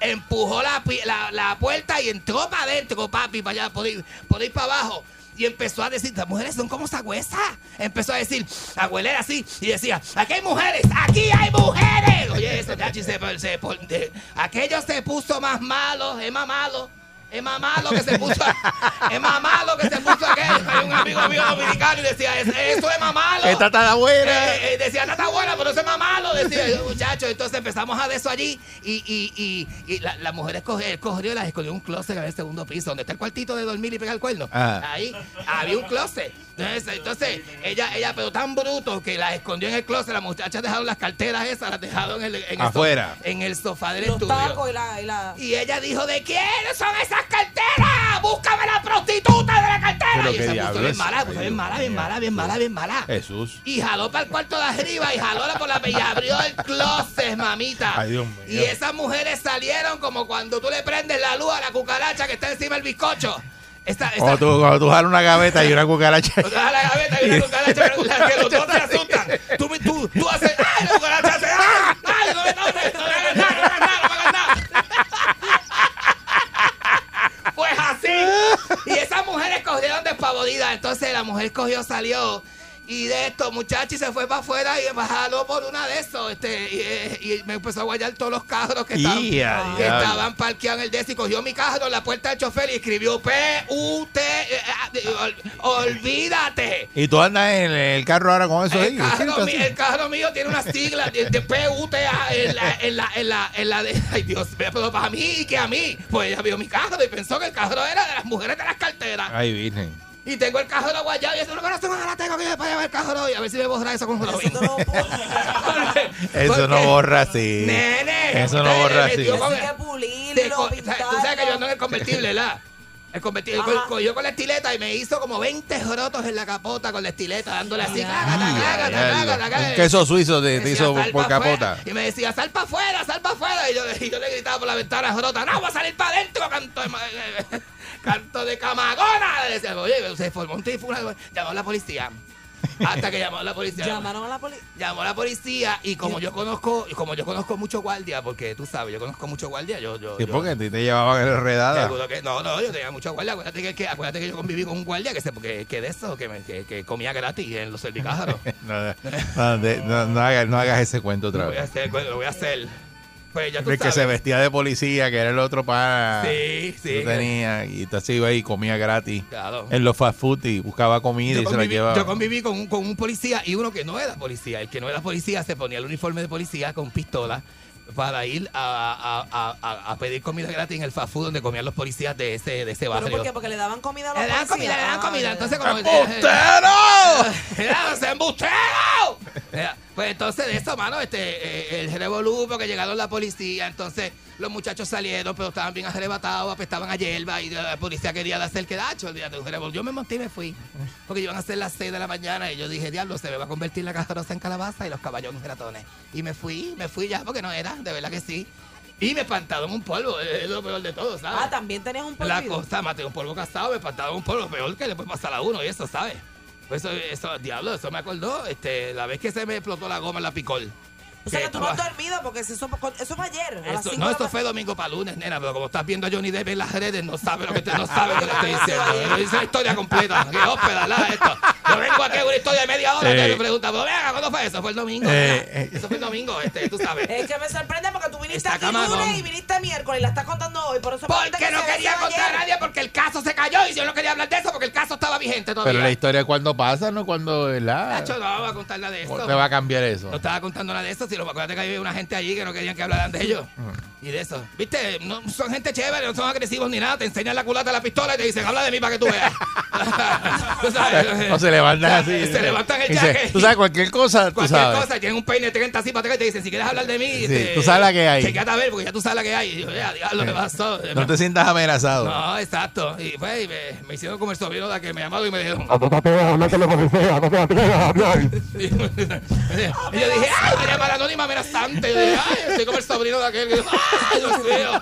empujó la, la, la puerta y entró para adentro, papi, para allá, por ir, por ir para abajo. Y empezó a decir, las mujeres son como sagüesas. Empezó a decir, abuelera así, y decía, aquí hay mujeres, aquí hay mujeres. Oye, eso, se, se, de- aquello se puso más malo, es más malo. Es más malo que se puso, es más malo que se puso aquel. Hay un amigo mío dominicano y decía, "Es- eso es más malo. Esta está buena. Eh, eh, decía, no está buena, pero eso es más malo. Decía el muchacho. Entonces empezamos a de eso allí. Y, y, y, y la, la mujer escogió, cogió las escogió un closet en el segundo piso, donde está el cuartito de dormir y pegar el cuerno. Ah. Ahí había un closet. Entonces, entonces, ella, ella, pero tan bruto que las escondió en el closet. Las muchachas dejaron las carteras esas, las dejaron en el, en el Afuera. sofá- en el sofá del Los estudio. tacos y la... Y la... Y ella dijo, ¿de quién son esas carteras? ¡Búscame la prostituta de la cartera! Pero y diablo puso bien mala, puso bien mala, bien mala, bien mala, bien mala. Jesús. Y jaló para el cuarto de arriba y jalóla por la y abrió el closet, mamita. Ay, Dios mío. Y esas mujeres salieron como cuando tú le prendes la luz a la cucaracha que está encima del bizcocho. Esta, esta, Cuando tú, cuando tú jalas una gaveta y una cucaracha. Tú das la gaveta y una cucaracha regular, que los dos te asustan. Tú, tú, tú haces, ¡ay, la cucaracha hace! ¡ay! ¡ay, no me toques! ¡No me hagas nada, no me hagas nada, no me hagas nada! Pues así. Y esas mujeres cogieron despavoridas. Entonces la mujer cogió, salió. Y de esto, muchacho, y se fue para afuera y me jaló por una de esos. Este, y, eh, y me empezó a guayar todos los carros que estaban, Y a que estaban parqueados en el desk y cogió mi carro en la puerta del chofer y escribió P-U-T. eh, eh, ol- olvídate. Y tú andas en el carro ahora con eso ahí. El carro, mi- el carro mío tiene una sigla de, de P-U-T-A en la, en la, en la, en la de. Ay, Dios mío, pero para mí y que a mí. Pues ella vio mi carro y pensó que el carro era de las mujeres de las carteras. Ay, virgen. Y tengo el cajero guayado y eso no conoce más, la tengo que ir para llevar el cajero hoy. A ver si me borra eso con Robin. Eso no Porque- Eso no borra así. Nene. Eso no borra así. el- que pulirlo, Tú sabes que yo ando en el convertible, ¿verdad? El convertible, cogió con la estileta y me hizo como 20 jorotos en la capota con la estileta, dándole así. Un queso suizo te, te hizo "Sal por pa' afuera". capota. Y me decía, sal para afuera, sal para afuera. Y yo, y yo le gritaba por la ventana, Jorota, no, voy a salir para adentro, canto canto de camagona. Le decía, oye, se formó un tifuna. Llamó a la policía. Hasta que llamó a la policía. Llamaron a la policía. Llamó a la policía y como yo conozco, y como yo conozco mucho guardia, porque tú sabes, yo conozco mucho guardia, yo, yo, porque a ti te llevaban enredada. Que no, no, yo tenía mucho guardia. Acuérdate que, que- acuérdate que yo conviví con un guardia que se, porque, que de eso, que, me, que, que comía gratis en los servicajeros. No, no, no, no hagas, no hagas ese cuento otra lo voy a vez. hacer, lo voy a hacer. Pues ya tú El que sabes. se vestía de policía, que era el otro para. Sí, sí. Tenía, y entonces iba y comía gratis Claro. en los fast food y buscaba comida Yo y se la llevaba. yo conviví con un, con un policía y uno que no era policía. El que no era policía se ponía el uniforme de policía con pistola para ir a, a- a- pedir comida gratis en el fast food donde comían los policías de ese, de ese ¿Pero barrio. por qué? Porque le daban comida a los Le dan policías. comida, le dan Ah, comida. ya. Entonces, como. ¡Embustero! ¡Era embustero! Pues entonces de eso, mano, este, eh, el revolú, porque llegaron la policía, entonces los muchachos salieron, pero estaban bien arrebatados, apestaban a hierba y la policía quería hacer quedacho, olvídate, un revolú. Yo me monté y me fui, porque iban a ser las 6 de la mañana y yo dije, diablo, se me va a convertir la carroza en calabaza y los caballos en ratones. Y me fui, me fui ya, porque no era, de verdad que sí. Y me espantaron un polvo, es lo peor de todo, ¿sabes? Ah, también tenías un La polvo. cosa, maté un polvo casado, me espantaron un polvo peor que le puede pasar a uno y eso, ¿sabes? Pues eso, eso, diablo, eso me acordó este, la vez que se me explotó la goma en la picol. O sea que tú no has dormido porque si eso, eso fue ayer. a las eso- cinco no, esto fue domingo para lunes, nena, pero como estás viendo a Johnny Depp en las redes, no sabe lo que te, no sabe lo que estoy diciendo. Yo hice la historia completa. Qué ópera, la esto. Yo vengo aquí a una historia de media hora, y me pregunta, pero venga, ¿cuándo fue eso? Fue el domingo. Eh, eh. Eso fue el domingo, este, tú sabes. Es que me sorprende porque tú viniste aquí lunes y viniste miércoles y la estás contando hoy. Por eso Porque que no si quería contar a nadie porque el caso se cayó y yo no quería hablar de eso porque el caso estaba vigente todavía. Pero la historia cuando pasa, no cuando, ¿verdad? Nacho, no voy a contar nada de ¿Cómo esto. te va a cambiar eso? No estaba contando nada de eso, sino acuérdate que había una gente allí que no querían que hablaran de ellos. Mm. Y de eso. ¿Viste? No son gente chévere, no son agresivos ni nada. Te enseñan la culata de la pistola y te dicen, habla de mí para que tú veas. Tú sabes. O se levantan así. Se levantan el jaque. Tú sabes, cualquier cosa, tú Cualquier sabes. cosa, tienen un peine de 30 así para atrás y te dicen, si quieres hablar de mí, Sí, este, tú sabes la que hay. Chequeate a ver, porque ya tú sabes la que hay. Y yo, ya, diablo, ¿qué pasó? No te sientas amenazado. No, exacto. Y pues, y me, me hicieron como el sobrino de que me llamaron y me dijeron. No te atreves a hablar con la policía, no te atreves a hablar. Y yo dije, ¡ay, me llama Y yo dije, ¡ay, estoy como el sobrino de aquel! Yo, ¡ay, Dios mío!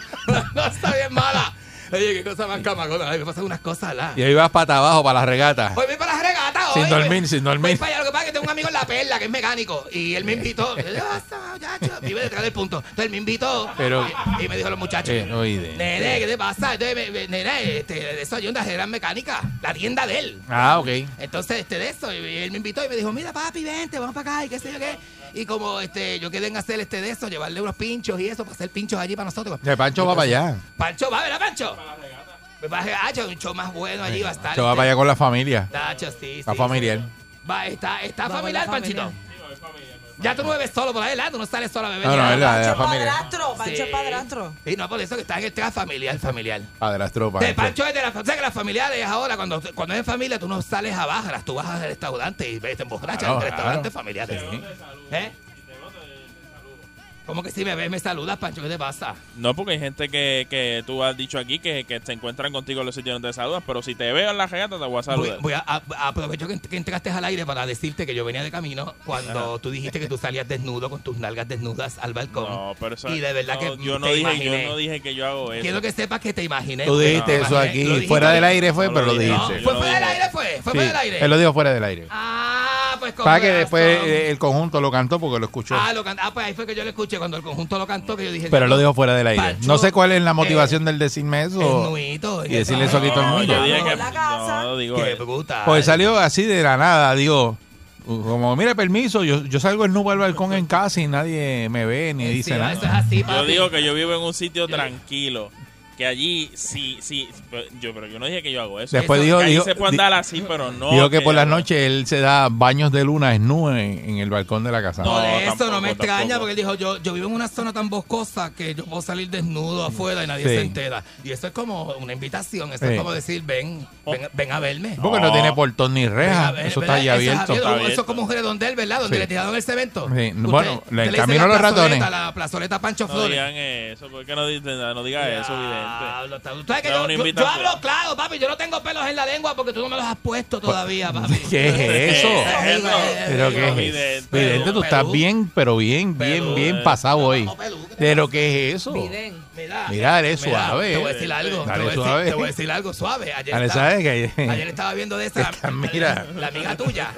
No, está bien mala. Oye, qué cosa más camagona. Ay, me pasan unas cosas, la. Y ahí vas para abajo, para la regata. Hoy voy para la regata, Sin hoy, dormir, sin dormir. voy para allá. Lo que pasa es que tengo un amigo en La Perla que es mecánico y él me invitó. "Ah, está, muchacho", Vive detrás del punto. Entonces él me invitó Pero- y, y me dijo a los muchachos. Eh, oíde. Nene, ¿qué te pasa? Entonces, me- me- nene, este, de eso hay una gran mecánica, la tienda de él. Ah, ok. Entonces, este, de eso, y él me invitó y me dijo, mira, papi, vente, vamos para acá, y qué sé yo qué. Y como este, yo quedé en hacer este de eso, llevarle unos pinchos y eso, para hacer pinchos allí para nosotros. Pancho va para allá. Pancho, va, ¿verdad, Pancho? Me va a hacer un show más bueno allí, va a estar. Pancho va para allá con la familia. Nacho, sí, La sí, familiar. sí. Va, está, está familiar, Panchito. Familia. Ya tú no bebes solo por ahí, ¿verdad? Tú no sales solo a beber. No, no, es la- Pancho es familia. padrastro, Pancho Sí. es padrastro. Sí, no, por eso que está en este familiar, familiar. Padrastro, De Pancho. Pancho es de la, o sea que las familiares ahora, cuando, cuando es en familia, tú no sales a bajas, tú vas al restaurante y ves, te emborrachas Claro, en restaurantes claro. familiares. ¿Eh? ¿Cómo que si me ves, me saludas, Pancho? ¿Qué te pasa? No, porque hay gente que, que tú has dicho aquí que, que se encuentran contigo en los sitios donde te saludas, pero si te veo en la regata te voy a saludar. voy a, a- aprovecho que, que entraste al aire para decirte que yo venía de camino cuando tú dijiste que tú salías desnudo con tus nalgas desnudas al balcón. No, pero eso Y de verdad no, que yo no te dije, imaginé. yo no dije que yo hago eso. Quiero que sepas que te imaginé. Tú dijiste te eso imaginé. aquí. Fuera del aire fue, No pero lo dijiste. ¿Fue fuera del aire? ¿Fue? ¿Fue Sí, fuera del aire? Él lo dijo fuera del aire. Ah, pues con Para que después eh, el conjunto lo cantó porque lo escuchó. Ah, lo can- ah, pues ahí fue que yo lo escuché cuando el conjunto lo cantó, que yo dije. Pero lo dijo fuera del aire. Pancho, No sé cuál es la motivación eh, del decirme eso. es nuito, y decirle eso aquí a todo el No, mundo. yo dije que a la casa. no digo. Pues salió así de la nada, digo, como, mire, permiso, yo, yo salgo el nubo al balcón en casa y nadie me ve ni dice Sí, nada. Eso es así, Yo papi. digo que yo vivo en un sitio tranquilo. Que allí sí, sí, pero yo, pero yo no dije que yo hago eso. Después Eso, dijo- que dijo- se puede andar así, pero no. Dijo que por las noches él se da baños de luna desnudo en, en el balcón de la casa. Por No, eso tampoco, no me extraña, tampoco. porque él dijo, yo, yo vivo en una zona tan boscosa que yo puedo salir desnudo afuera y nadie Sí. se entera. Y eso es como una invitación, eso Sí. es como decir, ven, ven, ven a verme. Porque no No. tiene portón ni reja. ver, Eso está ahí Eso es abierto. Eso es abierto. como un redondel, ¿verdad? Donde Sí. le tiraron el cemento. Sí. Bueno, Usted- le camino a los ratones. La plazoleta Pancho No digan eso, ¿por qué no, eso? Diablo, está- tú sabes que yo, yo- yo hablo claro, papi. Yo no tengo pelos en la lengua porque tú no me los has puesto todavía, papi. ¿Qué es eso? ¿Qué es eso? ¿Pero qué es eso? Vidente, tú estás bien, pero bien, bien, Pelú, bien pasado hoy. No, pelú, ¿qué te ¿Pero qué es eso? Mira, Mira, mira, suave. Te voy a decir algo. Dale te, voy a suave. Decir, te voy a decir algo suave. Ayer, estaba, ¿sabes que ayer estaba viendo de esa. Está- mira. La amiga tuya.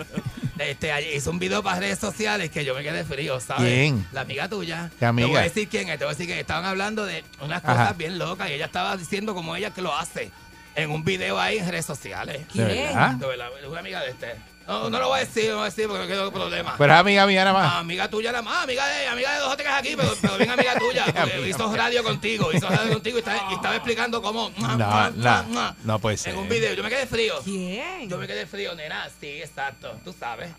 Este, hizo un video para redes sociales que yo me quedé frío, ¿sabes? ¿Quién? La amiga tuya. ¿Qué amiga? Te voy a decir quién es. Te voy a decir que estaban hablando de unas Ajá. cosas bien locas y ella estaba diciendo como ella que lo hace en un video ahí en redes sociales. ¿De verdad? De verdad, una amiga de este. No, no lo voy a decir, no lo voy a decir porque me quedo con problemas. Pero es amiga mía nada más. Amiga tuya nada más, amiga de, amiga de dos o tres aquí, pero, pero bien amiga tuya. porque hizo radio contigo, hizo radio contigo y estaba, y estaba explicando cómo. No, no, no puede ser. En un video, yo me quedé frío. ¿Quién? Yo me quedé frío, nena. Sí, exacto, tú sabes.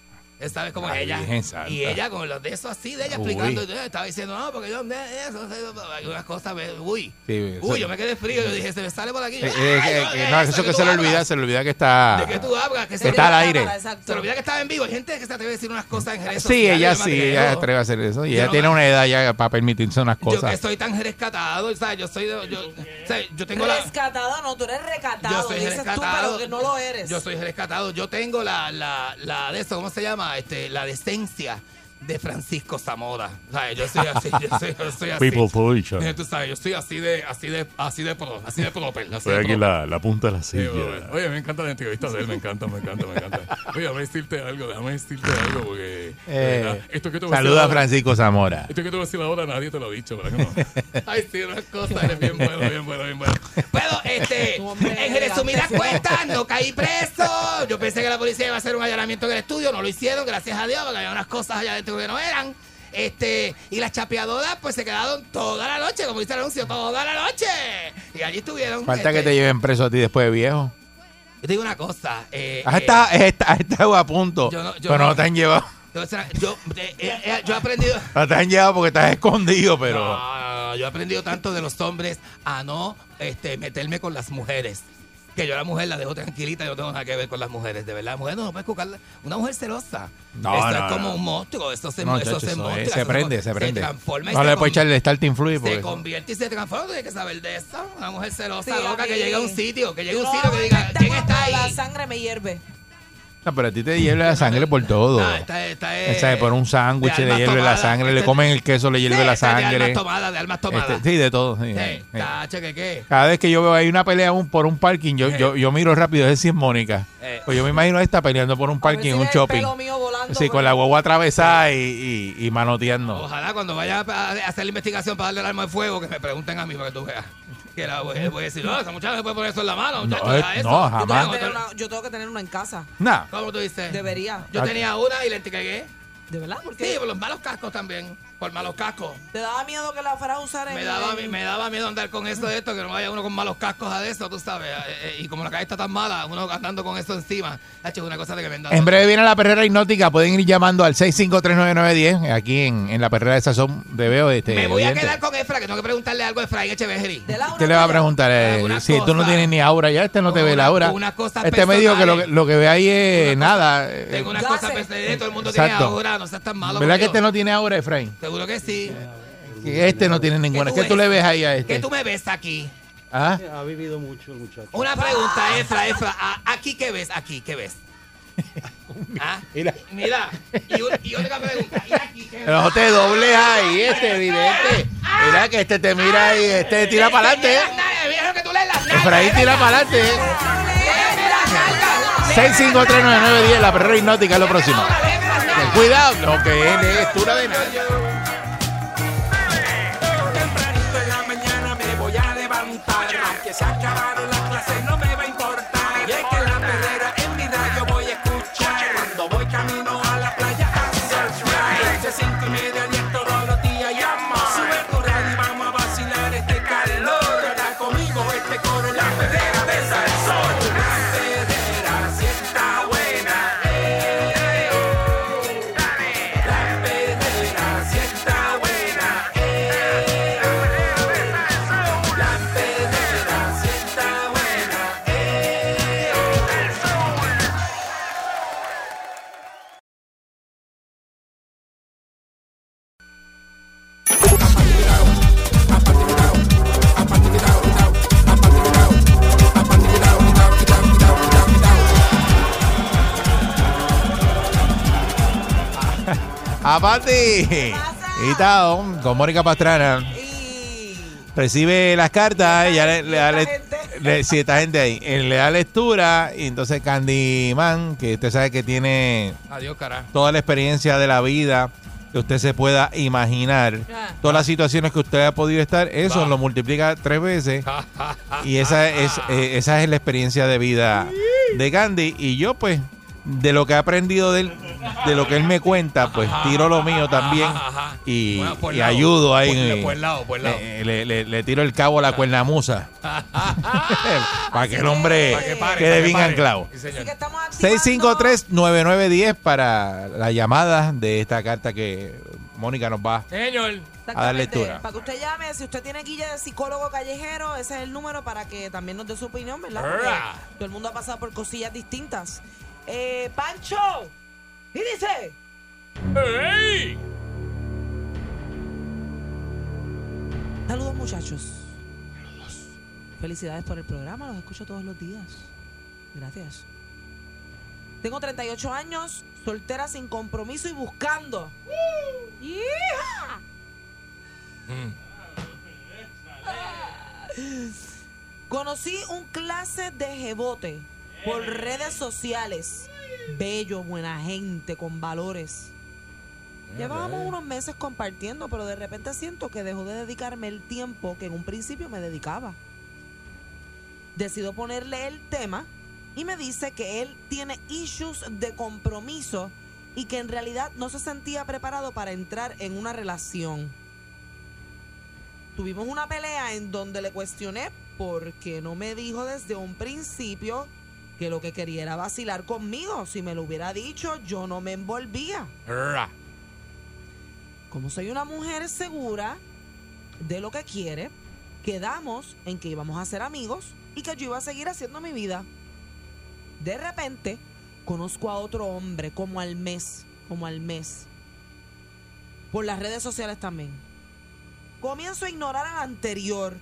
¿Sabes cómo La es ella? Y ella con los de eso así de ella Uy. explicando. y Estaba diciendo, no, porque yo de eso, eso, unas cosas. Uy, Sí, uy, yo me quedé frío. Yo dije, se me sale por aquí. Eh, eh, Ay, no, no, eso que se le olvida, se le olvida que está. ¿De qué tú hablas? Que se Está al aire. Se le olvida que estaba en vivo. Hay gente que se atreve a decir unas cosas en redes Sí, sociales, ella sí, ella se atreve a hacer eso. Y Yo ella no tiene una edad ya para permitirse unas Yo que cosas. soy tan rescatado, ¿sabes? Yo soy de, yo, o sea, yo tengo la Rescatado, no, tú eres recatado. yo soy rescatado. tú, pero que no lo eres. Yo soy rescatado. Yo tengo la, la, la de eso, ¿cómo se llama? Este, la decencia de Francisco Zamora. ¿Sabes? Yo soy así, yo soy, yo soy así. People Solution. Eh, Tú sabes, yo estoy así de, así de, así de pro, así de proper. Así Estoy de aquí proper. la, la punta de la Sí, silla. oye, oye, me encanta la entrevista de él, me encanta, me encanta, me encanta. Oye, déjame decirte algo, déjame decirte algo, porque. Eh, esto que te voy a decir saluda a ahora- Francisco Zamora. Esto que te voy a decir ahora nadie te lo ha dicho, ¿verdad que no? Ay, sí, unas cosas, eres bien bueno, bien bueno, bien bueno. Pero, este, en resumidas cuentas, no caí preso. Yo pensé que la policía iba a hacer un allanamiento en el estudio, no lo hicieron, gracias a Dios, porque había unas cosas allá adentro que no eran. Este, y las chapeadoras, pues se quedaron toda la noche, como dice el anuncio, toda la noche. Y allí estuvieron. Falta que este, te lleven preso a ti después de viejo. Yo te digo una cosa. Eh, Has eh, estado, has estado- a punto. Yo no- yo pero no no. te han llevado. yo, yo, eh, eh, yo he aprendido. No te han llevado porque estás escondido, pero. No, yo he aprendido tanto de los hombres a no este, meterme con las mujeres. Que yo a la mujer la dejo tranquilita, yo no tengo nada que ver con las mujeres, de verdad. La mujer no, no puede escucharla. Una mujer celosa. No, eso no, es como no. un monstruo, eso se, No, eso chacho, se eso monstruo, es- se eso prende, se prende. transforma y No se le echar el Start Influid Se porque. convierte y se transforma, tú tienes que saber de eso. Una mujer celosa, Sí, loca, que llega a un sitio, que llega a un sitio que diga, ¿quién está cuando La ahí? sangre me hierve. No, pero a ti te hierve la sangre por todo. No, esta, esta es, O sea, por un sándwich le hierve la tomadas. sangre, le Este- comen el queso, le hierve Sí, la es De sangre. almas tomadas, de almas tomadas. Este, sí, de todo. sí, Sí, tacho, que qué. Cada vez que yo veo ahí una pelea un- por un parking, yo, yo, yo miro rápido, es es Mónica. Eh. Pues yo me imagino a esta peleando por un parking un shopping. Sí, con la guagua atravesada y, y, y manoteando. Ojalá cuando vaya a a hacer la investigación para darle el arma de fuego, que me pregunten a mí para que tú veas. Que la voy, voy a decir, no, esa muchacha no se puede poner eso en la mano, muchacho, No, eh, eso. no, Yo jamás. tengo Yo, que tengo tener- una- yo tengo que tener una en casa. Nah. ¿Cómo tú dices? Debería. Yo tenía una y la entregué. ¿De verdad? ¿Por Sí, qué? por los malos cascos también. Por malos cascos. ¿Te daba miedo que la fueras a usar en Me daba, me daba miedo andar con eso de esto, que no vaya uno con malos cascos a eso, tú sabes. Eh, eh, Y como la calle está tan mala, uno andando con eso encima. Es una cosa de que me. En breve viene la perrera hipnótica. Pueden ir llamando al 6539910 aquí en, en la perrera de Sazón de Veo. Este, Me voy a quedar con Efra, que tengo que preguntarle algo a Efraín Echeverri. ¿Qué le va a preguntar? Eh, si tú no cosa. tienes ni aura ya, este no te ve la aura. Este me dijo que lo, lo que ve ahí es nada. eh, Tengo unas cosas personales, todo el mundo Exacto. tiene ahora, no seas tan malo. ¿Verdad que este no tiene aura, Efraín? Seguro que sí. Que este no tiene ninguna. ¿Qué tú le ves ahí a ¿Qué este? tú me ves aquí? ¿Ah? Ha vivido mucho el muchacho. Una pregunta, Efra, Efra. ah, ¿Aquí qué ves? Aquí, ¿qué ves? ¿Ah? Mira. Mira. Y, un- y otra pregunta. ¿Y aquí qué ves? No te dobles ahí, este, evidente. Mira que este te mira y este tira para adelante. Mira lo que tú lees las nalgas. Efraín tira para adelante. 6539910, la perrera hipnótica es lo próximo. Ten cuidado, no que es tura de nadie. Aparte, y Tao, con Mónica Pastrana, recibe las cartas, ella le, le da le- le- sí, esta gente ahí, él le da lectura y entonces Candyman, que usted sabe que tiene Adiós, cara. toda la experiencia de la vida que usted se pueda imaginar, Ah. todas las situaciones que usted ha podido estar, eso Va. lo multiplica tres veces. Y esa es eh, esa es la experiencia de vida de Gandhi y yo pues de lo que he aprendido de él de lo que él me cuenta, pues tiro lo mío también Ajá, ajá. y, Bueno, por y lado. ayudo ahí. Por- en- por lado, por lado. eh, le, le- le tiro el cabo a la cuernamusa para que el hombre que quede que bien pare. anclado. Sí, señor. Así que estamos activando. 653-9910 para la llamada de esta carta que Mónica nos va Señor. a dar lectura. Para que usted llame, si usted tiene guilla de psicólogo callejero, ese es el número para que también nos dé su opinión, ¿verdad? Porque todo el mundo ha pasado por cosillas distintas. Eh, Pancho, y dice, ¡Ey! saludos muchachos. Felicidades por el programa, los escucho todos los días. Gracias. Tengo 38 años, soltera sin compromiso y buscando. ¡Hija! Mm. Conocí un clase de jebote por redes sociales. Bello, buena gente, con valores. Llevábamos unos meses compartiendo, pero de repente siento que dejó de dedicarme el tiempo que en un principio me dedicaba. Decido ponerle el tema y me dice que él tiene issues de compromiso y que en realidad no se sentía preparado para entrar en una relación. Tuvimos una pelea en donde le cuestioné por qué no me dijo desde un principio que lo que quería era vacilar conmigo. Si me lo hubiera dicho, yo no me envolvía. Como soy una mujer segura de lo que quiere, quedamos en que íbamos a ser amigos y que yo iba a seguir haciendo mi vida. De repente, conozco a otro hombre como al mes, como al mes. Por las redes sociales también. Comienzo a ignorar al anterior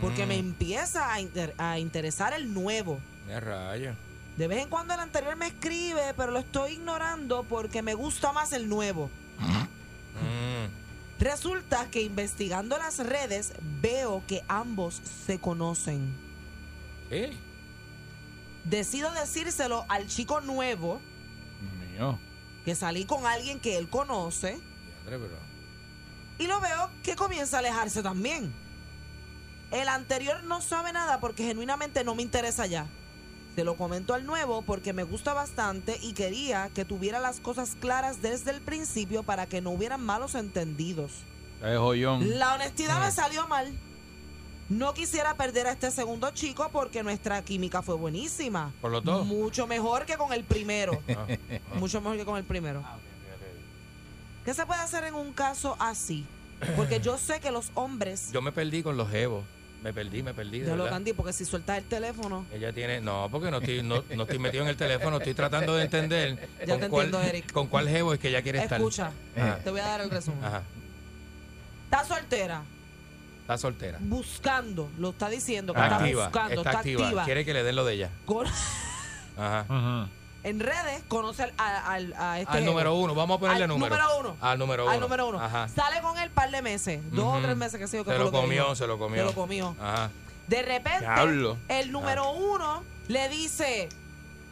porque me empieza a, inter- a interesar el nuevo. ¡Qué rayo! De vez en cuando el anterior me escribe, pero lo estoy ignorando porque me gusta más el nuevo. Mm. Resulta que investigando las redes veo que ambos se conocen. ¿Sí? Decido decírselo al chico nuevo Mío. que salí con alguien que él conoce Diandre, pero... y lo veo que comienza a alejarse también. El anterior no sabe nada porque genuinamente no me interesa ya. Se lo comento al nuevo porque me gusta bastante y quería que tuviera las cosas claras desde el principio para que no hubieran malos entendidos. Es joyón. La honestidad me salió mal. No quisiera perder a este segundo chico porque nuestra química fue buenísima. ¿Por los dos? Mucho mejor que con el primero. Ah, Mucho mejor que con el primero. ¿Qué se puede hacer en un caso así? Porque yo sé que los hombres... Yo me perdí con los jevos. Me perdí, me perdí, de Yo lo. Candy, porque si sueltas el teléfono... Ella tiene, no, porque no estoy, no, no estoy metido en el teléfono, estoy tratando de entender Ya con, te cuál, entiendo, Eric. con cuál jevo es que ella quiere estar. Escucha, Ajá. te voy a dar el resumen. Ajá. Está soltera, Está soltera. buscando, lo está diciendo, que Está está, activa, buscando, está, está, activa. activa. Quiere que le den lo de ella. Con- Ajá. En redes conoce al, al- a este Al jevo. número uno, vamos a ponerle Al número. número uno. Al número uno. Al número uno. Ajá. Sale con él un par de meses, dos o tres meses que sé yo que Se lo comió, se lo comió. Se lo comió. Ajá. De repente, Diablo. el número Ah. uno le dice,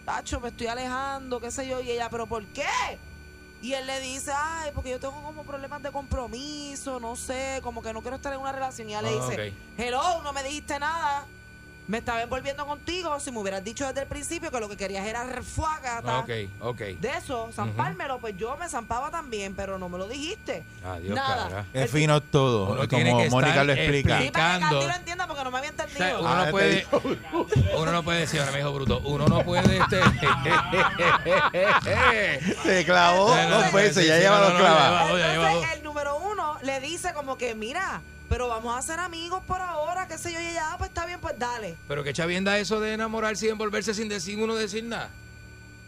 Tacho, me estoy alejando, qué sé yo, y ella, ¿pero por qué? Y él le dice, ay, porque yo tengo como problemas de compromiso, no sé, como que no quiero estar en una relación. Y ella le Ah, dice, hello, no me dijiste nada. Me estaba envolviendo contigo. Si me hubieras dicho desde el principio que lo que querías era refuágata. Ok, ok. De eso, zampármelo, pues yo me zampaba también, pero no me lo dijiste. Adiós, Nada. cara. Es fino todo, Uno como que Mónica estar lo explica. Sí, para que lo entienda porque no me había O sea, entendido. uno Ah, no te puede, uno no puede decir, ahora me dijo bruto, uno no puede este. Se clavó dos veces, ya lleva Entonces dos. el número uno le dice como que, mira, pero vamos a ser amigos por ahora, qué sé yo, y ella, ah, pues está bien, pues dale. Pero que chavienda eso de enamorarse y envolverse sin decir uno decir nada.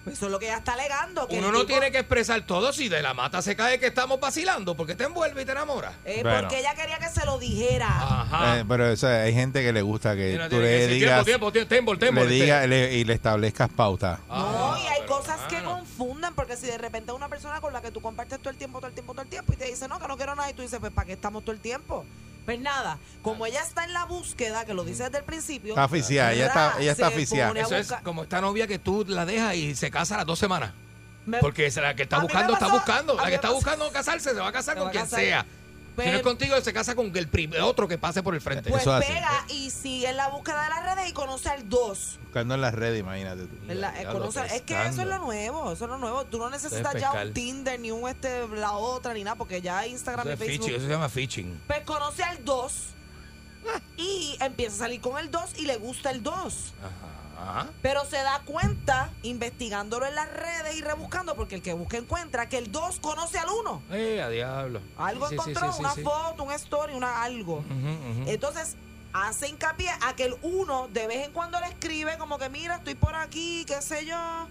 Pues eso es lo que ella está alegando. Que Uno no tipo- tiene que expresar todo si de la mata se cae que estamos vacilando, porque te envuelve y te enamora. Eh, Bueno. Porque ella quería que se lo dijera. Ajá. Eh, pero o sea, hay gente que le gusta que Mira, tú que le decir, digas, tiempo, tiempo, tiempo, tiempo, le diga le- y le establezcas pauta. No, y hay cosas que mano. confunden, porque si de repente una persona con la que tú compartes todo el tiempo, todo el tiempo, todo el tiempo, y te dice, no, que no quiero nada, y tú dices, pues, ¿para qué estamos todo el tiempo? Pues nada, como ella está en la búsqueda, que lo dice desde el principio. Está aficiada, ella está- ella está a Eso es como esta novia que tú la dejas y se casa a las dos semanas. Me- Porque es la que está buscando, está buscando. La que está pasó- buscando casarse se va a casar Se con a quien casar. sea. Pues- si no es contigo, él se casa con el prim- otro que pase por el frente. Pues Eso es así. pega y sigue en la búsqueda de las redes y conoce al 2. Buscando en las redes, imagínate tú. Eh, conoce- es que eso es lo nuevo, eso es lo nuevo. Tú no necesitas ya un Tinder ni un este la otra ni nada porque ya Instagram Eso y es Facebook. eso se llama phishing. Pues conoce al 2 y empieza a salir con el 2 y le gusta el 2. Ajá. Pero se da cuenta, investigándolo en las redes y rebuscando, porque el que busca encuentra, que el 2 conoce al 1. Eh, a diablo. Algo Sí, sí, sí, encontró, sí, una foto, una story, una algo. Entonces, hace hincapié a que el 1 de vez en cuando le escribe como que, mira, estoy por aquí, qué sé yo,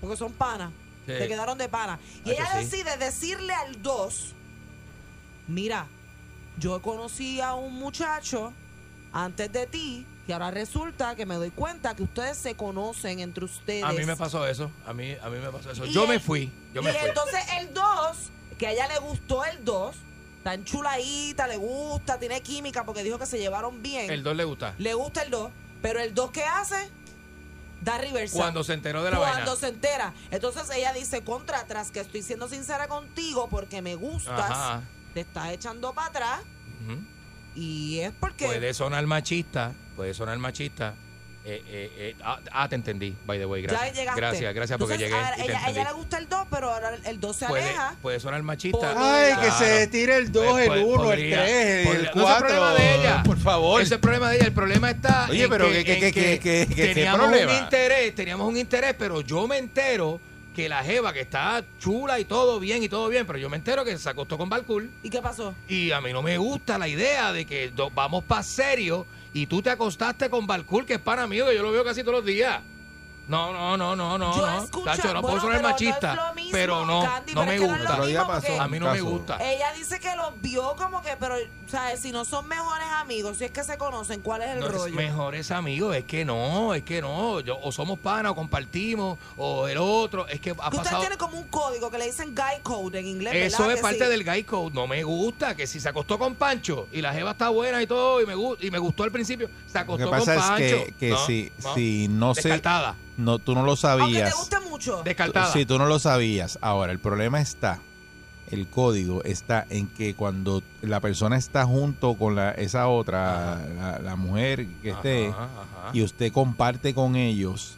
porque son panas. Se quedaron de pana. Y ella decide decirle al 2, mira, yo conocí a un muchacho antes de ti, que ahora resulta que me doy cuenta que ustedes se conocen entre ustedes. A mí me pasó eso. A mí, a mí me pasó eso. Y Yo el- me fui. Yo me y fui. entonces el 2, que a ella le gustó el 2, tan chuladita, le gusta, tiene química porque dijo que se llevaron bien. El 2 le gusta. Le gusta el 2, pero el 2 que hace, da reversa. Cuando se enteró de la Cuando vaina. se entera. Entonces ella dice, contra atrás, que estoy siendo sincera contigo porque me gustas, Ajá. te estás echando para atrás Ujú. Y es porque... Puede sonar machista. Puede sonar machista. Eh, eh, eh, ah, ah, te entendí, by the way. ya Gracias. llegaste. Gracias, gracias porque Entonces, llegué. a ver, y te ella, ella le gusta el 2, pero ahora el 2 se puede, aleja. puede sonar machista. Ay, que Claro. se tire el 2, Pues, el pues, 1, el podría- 3, podría- el no es 4. problema de ella. Por favor. Ese es el problema de ella. El problema está. Oye, en pero que, ¿qué- en qué- qué- qué- qué- qué teníamos un interés, teníamos un interés, pero yo me entero que la Jeva, que está chula y todo bien y todo bien, pero yo me entero que se acostó con Balcool. ¿Y qué pasó? Y a mí no me gusta la idea de que do- vamos para serio y tú te acostaste con Balcool, que es para mí, que yo lo veo casi todos los días. No, no, no, no, no. Yo no. escucho- Tacho, no bueno, puedo sonar pero no machista, es lo mismo, pero no, Candy, no pero me es que no es gusta. lo ya mismo pasó. A mí no me gusta. Ella dice que los vio como que, pero, ¿sabes? Si no son mejores amigos, si es que se conocen, ¿cuál es el No es rollo? mejores amigos, es que no, es que no. Yo- o somos panas, o compartimos, o el otro. Es que ha Que pasado. tienen como un código que le dicen guy code en inglés, Eso ¿verdad? es Que parte sí. del guy code. No me gusta que si se acostó con Pancho y la jeva está buena y todo, y me, y me gustó al principio, se Lo acostó que pasa con es Pancho. que, que No, si, no. si no se, Descartada. no, tú no lo Aunque sabías. te guste mucho. Descartada. Si tú no lo sabías. Ahora, el problema está, el código está en que cuando la persona está junto con la, esa otra, la, la mujer que esté, Ajá, ajá. y usted comparte con ellos,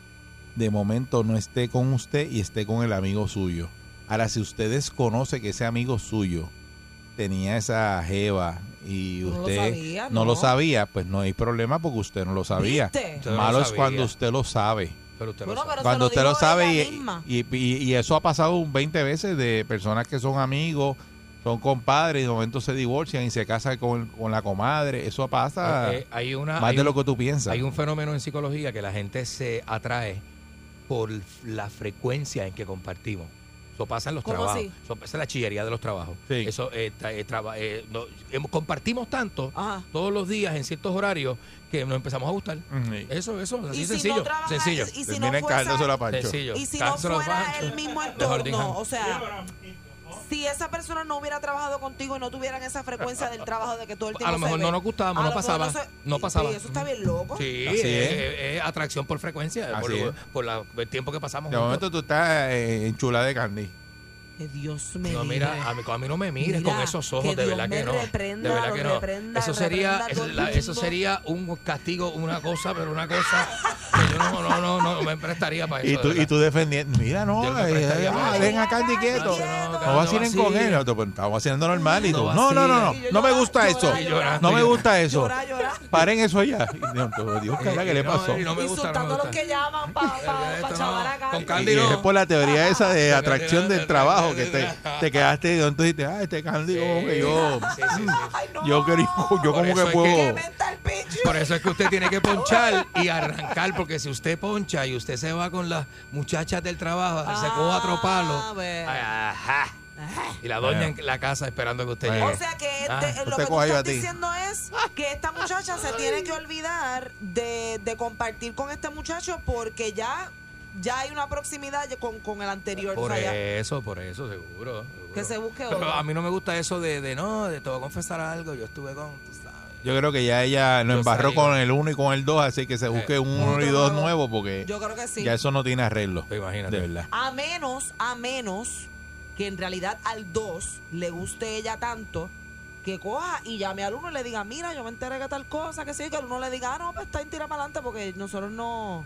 de momento no esté con usted y esté con el amigo suyo. Ahora, si usted desconoce que ese amigo suyo tenía esa jeva y No lo usted sabía, no no. lo sabía, pues no hay problema porque usted no lo sabía. Malo es cuando usted lo sabe. Pero usted Bueno, lo sabe. pero Cuando usted lo sabe y, y, y- y eso ha pasado 20 veces de personas que son amigos, son compadres y de momento se divorcian y se casan con, con la comadre. Eso pasa Eh, eh, hay una, más hay de un- lo que tú piensas. Hay un fenómeno en psicología que la gente se atrae por la frecuencia en que compartimos. Eso pasa en los ¿Cómo trabajos. así? Eso esa es la chillería de los trabajos. Sí. Eso eh, tra- eh, traba- eh, no- hemos- compartimos tanto Ajá. todos los días en ciertos horarios que nos empezamos a gustar. Ujú. Eso, eso, así Y si sencillo. no trabaja- sencillo. y si no Termina en fuese- cajándoselo a Pancho. Sencillo. Y si no fuera el mismo entorno, o sea, si esa persona no hubiera trabajado contigo y no tuvieran esa frecuencia del trabajo de que todo el tiempo A lo se mejor ve, no nos gustábamos, a no lo mejor pasaba. se- No y- pasaba. y eso está bien loco. Sí, Así es, es. es- es atracción por frecuencia, por, Así es. por la- el tiempo que pasamos. De juntos. momento tú estás eh, en chula de candy. Que Dios me No, mira, a mí, a mí no me mires Mira, con esos ojos, que de Dios verdad me que no. reprenda, de verdad que no. reprenda, eso sería, reprenda eso, todo el la- eso mundo. sería un castigo, una cosa, pero una cosa no, no, no, no me prestaría para eso. Y tú, y tú defendiendo. Mira, no, me eh, eh, a Candy quieto. No, con vacilen. él. No, pues, estamos haciendo normal y No tú. No, no, no, no. No me gusta eso. llorar, No me gusta eso. Paren eso ya. Y, Dios, cara, ¿qué le pasó? Insultando a los que llaman para chavar a no. es por la teoría esa de atracción del trabajo que te, quedaste y entonces dijiste, ah, este Candy yo, quería, yo como que puedo. Por eso es que usted tiene que ponchar y arrancar, porque si usted poncha y usted se va con las muchachas del trabajo a hacerse Ah, cuatro palos, ajá, y la doña en la casa esperando que usted Bueno. llegue. O sea que Ah. de- No lo que tú estás a ti. diciendo es que esta muchacha se tiene que olvidar de, de compartir con este muchacho porque ya, ya hay una proximidad con, con el anterior. Por o sea, ya- eso, por eso, seguro. seguro. Que se busque Pero otro. a mí no me gusta eso de, de no, de te voy a confesar algo, yo estuve con, tú sabes. Yo creo que ya ella lo embarró con el 1 y con el 2, así que se busque un 1 y Otro 2 nuevo. porque Yo creo que sí. ya eso no tiene arreglo. Pues imagínate. De verdad. A menos, a menos que en realidad al 2 le guste ella tanto que coja y llame al uno y le diga, mira, yo me enteré que tal cosa, que sí, que el uno le diga, ah, no, pues está en tira para adelante porque nosotros no...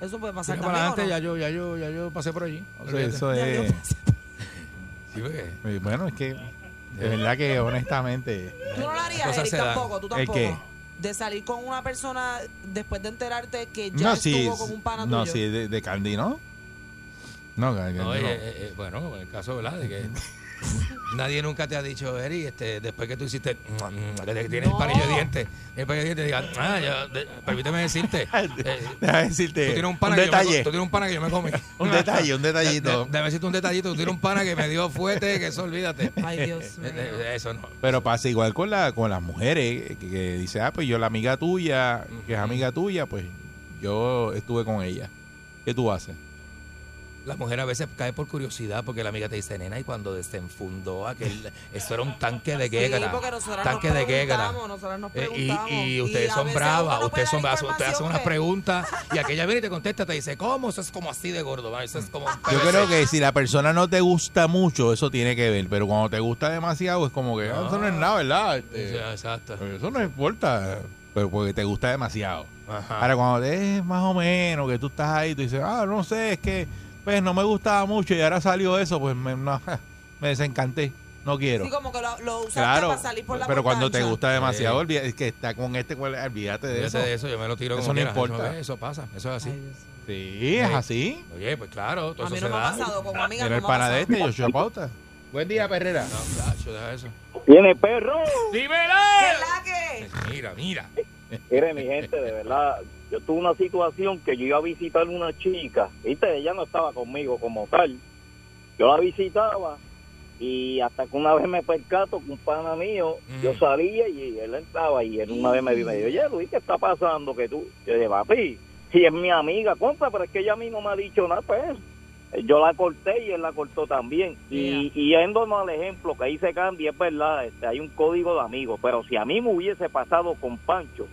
Eso puede pasar Tira para también, adelante, ¿o no? ya yo, ya yo, ya yo pasé por allí. O sea, eso es... Sí, porque- eh, Bueno, es que de verdad que honestamente... Tú no lo harías, Eric, tampoco, tú ¿El tampoco. qué? De salir con una persona después de enterarte que ya No, estuvo sí, con un pana no, tuyo. sí, de, de Candy, ¿no? No, Candy, No, no. eh, eh, eh, bueno, en el caso, ¿verdad? De que nadie nunca te ha dicho, Eri, este, después que tú hiciste, que te- tienes No. el panillo de dientes, el panillo de dientes, diga, ah, ya, de- permíteme decirte, eh, Déjame decirte tú tienes un un pana que yo me, detalle. co- tú tienes un pana que yo me comí. Un detalle, un detallito. De- Déjame decirte un detallito, tú tienes un pana que me dio fuerte, que eso olvídate. Ay, Dios Eh, mío. eh, Eso no. Pero pasa igual con la con las mujeres que, que dice, ah, pues yo la amiga tuya, que es amiga tuya, pues yo estuve con ella. ¿Qué tú haces? La mujer a veces cae por curiosidad porque la amiga te dice, nena, y cuando desenfundó aquel, eso era un tanque de Sí, porque nosotras tanque nos de nos Eh, y, y ustedes a son bravas, no ustedes son bravas, ustedes hacen unas preguntas y aquella viene y te contesta, te dice, ¿cómo? Eso es como así de gordo, ¿vale? eso es como... Yo creo que si la persona no te gusta mucho, eso tiene que ver, pero cuando te gusta demasiado es como que ah, eso no es nada, ¿verdad? Este, Sí, exacto. eso no importa, pero porque te gusta demasiado. Ajá. Ahora cuando te es más o menos que tú estás ahí, tú dices, ah, no sé, es que pues no me gustaba mucho y ahora salió eso, pues me, no, me desencanté, no quiero. Sí, como que lo, lo usaste Claro, para salir por la pero cuando te gusta demasiado, Sí. es que está con este, olvídate de eso. de eso, yo me lo tiro Eso como no importa. Eso, eso pasa, eso es así. Ay. Sí, es así. Oye, pues claro, todo A eso mí se no me ha da. pasado, como amiga Mira no el me ha pana de pasado. este, Joshua Pauta. Buen día, Perrera. No, deja eso. Tiene perro. ¡Dímelo! ¿Qué la que? Mira, mira. Mire, mi gente, de verdad, yo tuve una situación que yo iba a visitar una chica, viste, ella no estaba conmigo como tal. Yo la visitaba y hasta que una vez me percato que un pana mío, Mm. yo salía y él entraba y él una vez me dijo, me dijo, oye Luis, ¿qué está pasando? que tú? Yo dije, papi, si es mi amiga, contra, pero es que ella a mí no me ha dicho nada, pues. Yo la corté y él la cortó también. Y, y yéndonos al ejemplo que ahí se cambia, es verdad, este, hay un código de amigos, pero si a mí me hubiese pasado con Pancho,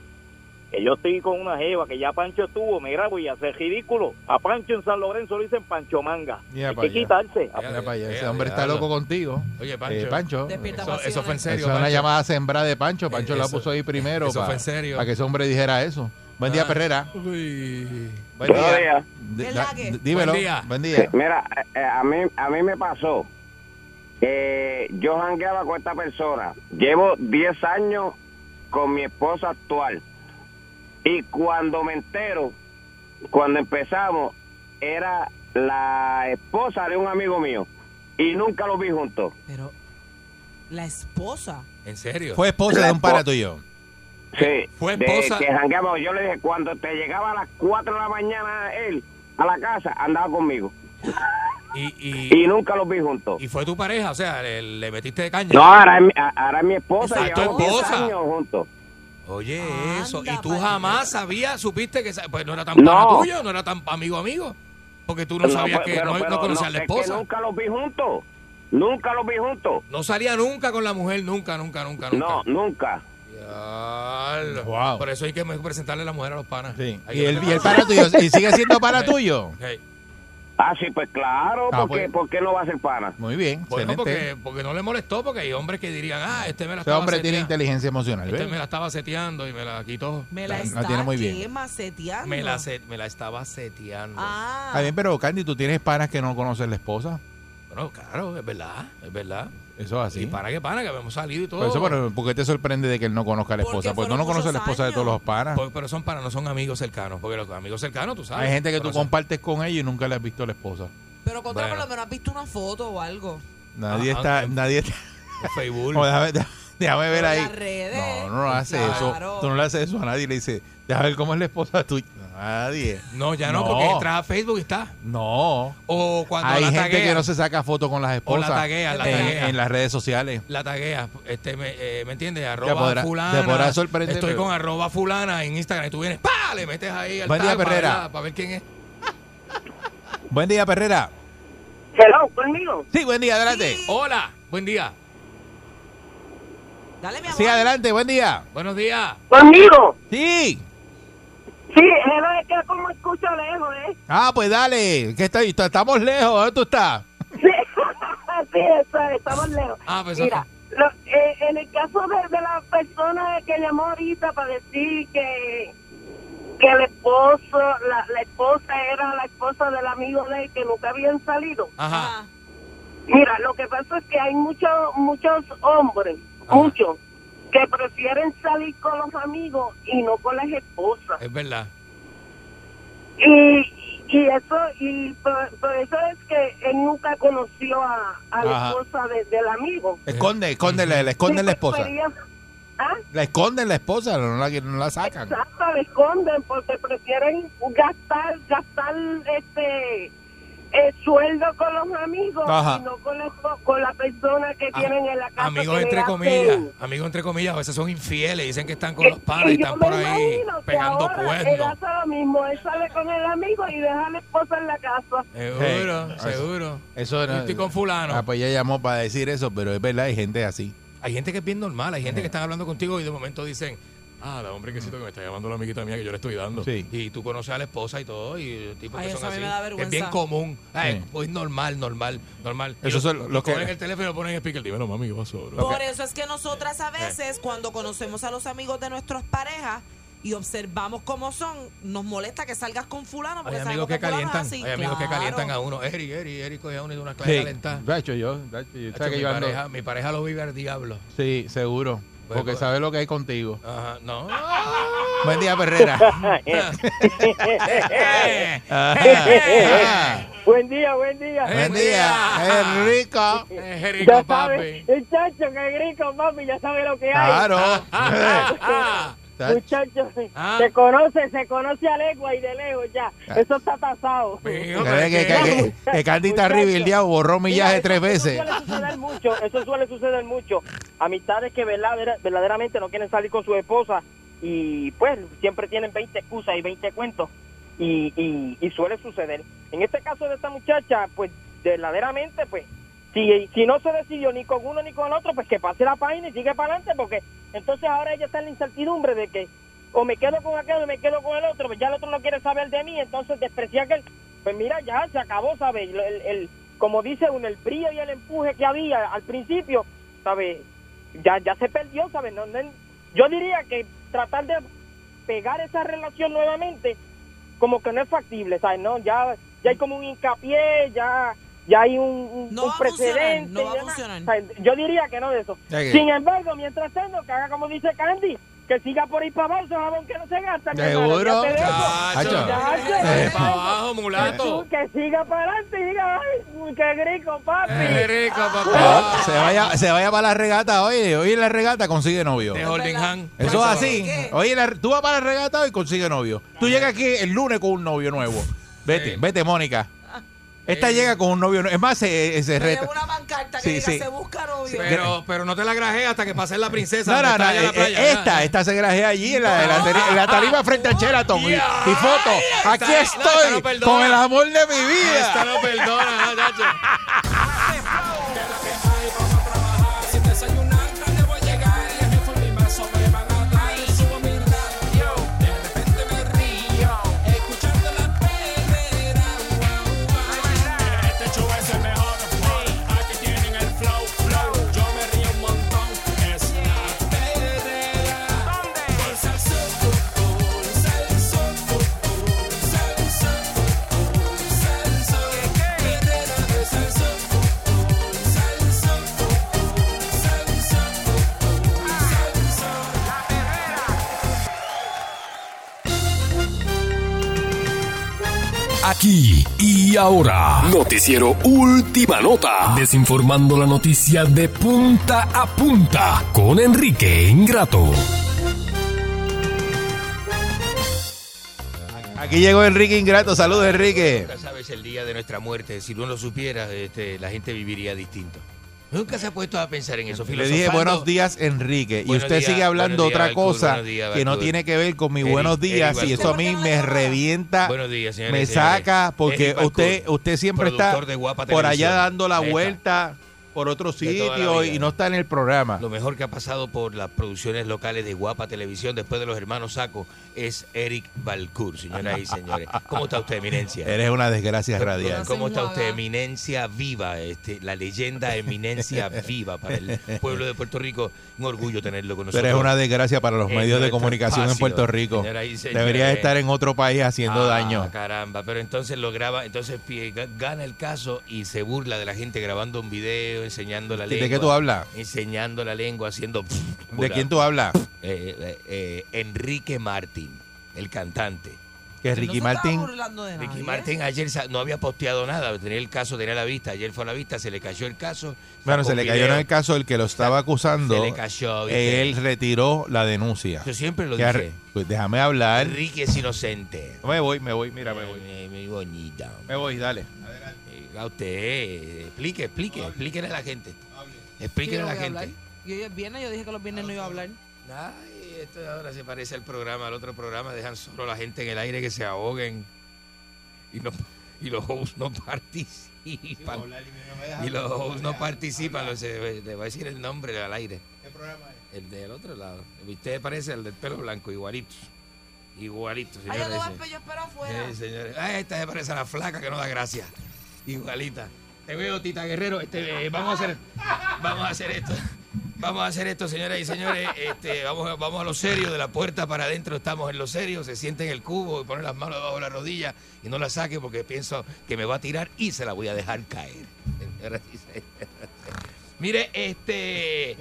que yo estoy con una jeva que ya Pancho estuvo, mira, voy a hacer ridículo. A Pancho en San Lorenzo le dicen Pancho Manga. Mira Hay que allá. quitarse. Para allá, Ese ya, hombre está loco contigo. Oye, Pancho. Eh, Pancho. Despierta Eso, fue en serio. Eso es una Pancho. llamada sembrada de Pancho. Pancho la Eso- puso ahí primero eso para, fue en serio. para que ese hombre dijera eso. Buen día, Ah. Perrera. Uy. Buen día. días. D- ¿Qué da- la que? d- dímelo. Buen día. Buen día. Mira, eh, a mí a mí me pasó. Eh, yo jangueaba con esta persona. Llevo 10 años con mi esposa actual. Y cuando me entero, cuando empezamos, era la esposa de un amigo mío. Y nunca los vi juntos. Pero la esposa. ¿En serio? Fue esposa La de un espo- tuyo. Sí. Fue de esposa- que jangueábamos. Yo le dije, cuando te llegaba a las 4 de la mañana él a la casa, andaba conmigo. Y, y, Y nunca los vi juntos. y fue tu pareja, o sea, le, le metiste de caña. No, ahora es mi, ahora es mi esposa. Ah, 10 esposa. años juntos. Oye, Anda, eso. Y tú jamás sabías, supiste que pues no era tan No. pana tuyo, no era tan amigo amigo. Porque tú no, sabías pues, que pero- no, no conocías a la es que esposa. nunca los vi juntos. Nunca los vi juntos. No salía nunca con la mujer, nunca, nunca, nunca, nunca. No, nunca. Wow. Por eso hay que presentarle a la mujer a los panas. Sí. Y el, y el pana tuyo, ¿y sigue siendo pana tuyo? Hey. Ah, sí, pues claro. Ah, porque, pues. ¿Por qué no va a ser pana? Muy bien, Bueno, porque, porque no le molestó, porque hay hombres que dirían, ah, este me la estaba hombre tiene seteando. inteligencia emocional, Este ¿ves? me la estaba seteando y me la quitó. Me la La- está tiene muy bien. ¿qué? maceteando. Me la, se- me la estaba seteando. Ah. Está bien, pero Candy, ¿tú tienes panas que no conocen la esposa? Bueno, claro, es verdad, es verdad. Eso es Y así. pana que pana, que habíamos salido y todo. Por eso, pero, ¿por qué te sorprende de que él no conozca a la Porque esposa? Porque tú fueron no conoces a la esposa de todos los panas. Por- pero son panas, no son amigos cercanos. Porque los amigos cercanos, tú sabes. Hay gente que tú compartes con ellos y nunca le has visto a la esposa. Pero contra Bueno. por lo menos has visto una foto o algo. Nadie Ajá, está, nadie está. En Facebook. No, déjame, déjame ver ahí. las redes. No, no hace Claro. eso. Tú no le haces eso a nadie. Le dices, déjame ver cómo es la esposa tuya. Nadie. No, ya no, No. porque entras a Facebook y está. No. O cuando Hay la gente taguea, que no se saca fotos con las esposas taguea, la en, taguea. en las redes sociales. la taguea, este, me, eh, ¿me entiendes? Arroba podrá- fulana. te podrá sorprender, Estoy con arroba fulana en Instagram y tú vienes, ¡pa! Le metes ahí al Buen día, para Perrera. Para ver quién es. Buen día, Perrera. Hello, conmigo. Sí, buen día, adelante. Sí. Hola, buen día. Dale, mi amor. Sí, adelante, buen día. Buenos días. Conmigo. Sí. Sí, hello, es que como escucho lejos, ¿eh? Ah, pues dale, que estoy, estamos lejos, ¿dónde tú estás? Sí, sí está- estamos lejos. Ah, pues Mira, lo- eh, en el caso de, de la persona que llamó ahorita para decir que que el esposo, la, la esposa era la esposa del amigo de él que nunca habían salido. Ajá. Mira, lo que pasa es que hay muchos muchos hombres, muchos, que prefieren salir con los amigos y no con las esposas. Es verdad. Y, y eso y por, por eso es que él nunca conoció a, a la esposa de- del amigo. Esconde, esconde, le, le esconden Sí, la esposa. prefería- ¿Ah? La esconden la esposa, no la, no la sacan. Exacto, la esconden porque prefieren gastar gastar este el sueldo con los amigos Ajá. y no con la, con la persona que tienen en la casa. Amigos entre hacen- comillas, amigos entre comillas, a veces son infieles, dicen que están con los padres y están por ahí pegando ahora Él cuernos. hace lo mismo, él sale con el amigo y deja a la esposa en la casa. Seguro, Sí. seguro. Eso Yo estoy con fulano. Ah, pues ella llamó para decir eso, pero es verdad, hay gente así. Hay gente que es bien normal, hay gente que están hablando contigo y de momento dicen, ah, la hombre que que me está llamando la amiguita mía que yo le estoy dando. Sí. Y tú conoces a la esposa y todo, y el tipo Ay, que eso son a mí así. me da es vergüenza. bien común. Ay, Sí. Pues normal, normal, normal. Y Eso los- son los que- cogen el teléfono y lo ponen en speaker. Dímelo, mami, ¿qué pasó? bro?" Por eso es que nosotras a veces, cuando conocemos a los amigos de nuestras parejas y observamos cómo son, nos molesta que salgas con fulano porque Hay amigos que fulano es calientan, así. hay amigos que calientan a uno. Eri, Eri, Eri coge a uno y de una clase Sí. calentada. Yo, dacho, yo, Hacho, ¿sabes que mi, yo ando- pareja, mi pareja lo vive al diablo. Sí, seguro. Pues, Porque pues. sabe lo que hay contigo. Ajá, no. Buen día, Perrera. Buen día, buen día. Buen día, es rico. Es Ya rico, sabe, papi. muchacho, que rico, papi, ya sabe lo que hay. Claro. Ah, Muchachos, Ah. se conoce, se conoce a legua y de lejos ya. Eso está tasado. Que, que, que, que- que, que Candy está ribildeado, borró millaje Mira, tres eso- veces. Eso suele suceder mucho, eso suele suceder mucho. Amistades que verdadera- verdaderamente no quieren salir con su esposa y pues siempre tienen 20 excusas y 20 cuentos y, y, y suele suceder. En este caso de esta muchacha, pues verdaderamente, pues si, si no se decidió ni con uno ni con otro, pues que pase la página y sigue para adelante porque entonces ahora ella está en la incertidumbre de que o me quedo con aquel o me quedo con el otro, pues ya el otro no quiere saber de mí, entonces desprecia que pues mira, ya se acabó, ¿sabes? El, el- el- como dice uno, el brillo y el empuje que había al principio, ¿sabes? Ya, ya se perdió, ¿sabes? No- yo diría que tratar de pegar esa relación nuevamente, como que no es factible, ¿sabes? No, ya, ya hay como un hincapié, ya, ya hay un, un- No un precedente. no va a funcionar. ¿Sabes? Yo diría que no de eso. Que- Sin embargo, mientras tanto, que haga como dice Candy, que siga por ahí para abajo, ese jabón que no se gasta. Seguro. olvídate de eso. Chacho. Chacho. Eh, pa' abajo, mulato. Que siga para adelante y diga, ay, qué rico, papi. Es rico, papá. se vaya, se vaya para la regata hoy. Hoy en la regata consigue novio. De Holding Hand. Eso es así. ¿Qué? Oye, la- tú vas para la regata y consigue novio. Tú llegas aquí el lunes con un novio nuevo. Vete, Sí. vete, Mónica. Esta Sí. llega con un novio nuevo. Es más, se, se Me reta. una pancarta que Sí, diga sí. se busca novio. Pero, pero no te la grajees hasta que pases la princesa. No, no, no. eh, playa, eh, esta, esta se grajea allí en la, en la en la tarima frente al Sheraton. Y, y foto. Aquí Esta- esta estoy con el amor de mi Esta vida. no perdona, Aquí y ahora. Noticiero Última Nota. Desinformando la noticia de punta a punta con Enrique Ingrato. Aquí llegó Enrique Ingrato. Saludos, Enrique. Nunca sabes el día de nuestra muerte. Si uno lo supiera, este, la gente viviría distinto. Nunca se ha puesto a pensar en eso. Le dije buenos días, Enrique. Y usted días, sigue hablando días, otra cosa días, que no tiene que ver con mis Eri- buenos días. y eso a mí me revienta. Buenos días, señores me saca porque usted usted siempre está productor de Guapa por allá dando la está. Por otro sitio y no está en el programa. Lo mejor que ha pasado por las producciones locales de Guapa Televisión después de los hermanos Saco es Eric Balcour, señoras y señores. ¿Cómo está usted, eminencia? Eres una desgracia radial. ¿Cómo está usted? Eminencia viva, este, la leyenda eminencia viva para el pueblo de Puerto Rico. Un orgullo tenerlo con nosotros. eres una desgracia para los en medios de comunicación en Puerto Rico. Deberías estar en otro país haciendo Ah, daño. Caramba, pero entonces lo graba, entonces gana el caso y se burla de la gente grabando un video, enseñando la ¿Y lengua. de qué tú hablas? Enseñando la lengua, haciendo... ¿De quién tú hablas? Eh, eh, eh, Enrique Martín, el cantante. Que Ricky Martin. Ricky Martin ayer no había posteado nada, tenía el caso, tenía la vista, ayer fue a la vista, se le cayó el caso. Bueno, se le cayó en el caso el que lo estaba acusando. Se le cayó, ¿viste? Él retiró la denuncia. Yo siempre lo dije. Pues déjame hablar. Enrique es inocente. Me voy, me voy, mira, me voy. Eh, Muy bonita. Me voy, dale. Eh, A usted, eh, explique, explique, explíquele a la gente. Explíquele Yo a no la gente. hablar. Y hoy es viernes, yo dije que los viernes no iba a hablar. Ay, esto ahora se parece al programa, al otro programa, dejan solo a la gente en el aire que se ahoguen y, no, y los hosts no participan. Y los hosts no participan, lo se- le voy a decir el nombre al aire. ¿Qué programa es? El del otro lado. Usted parece el del pelo blanco, igualito. Igualito, Ay, yo señores. no voy a- yo espero afuera. Sí, señores. Ay, esta se parece a la flaca que no da gracia. Igualita. Te veo, Tita Guerrero. Este, eh, vamos a hacer, vamos a hacer esto. Vamos a hacer esto, señoras y señores. Este, vamos, vamos a lo serio. De la puerta para adentro estamos en lo serio. Se siente en el cubo y pone las manos debajo de la rodilla y no la saque porque pienso que me va a tirar y se la voy a dejar caer. Mire, este,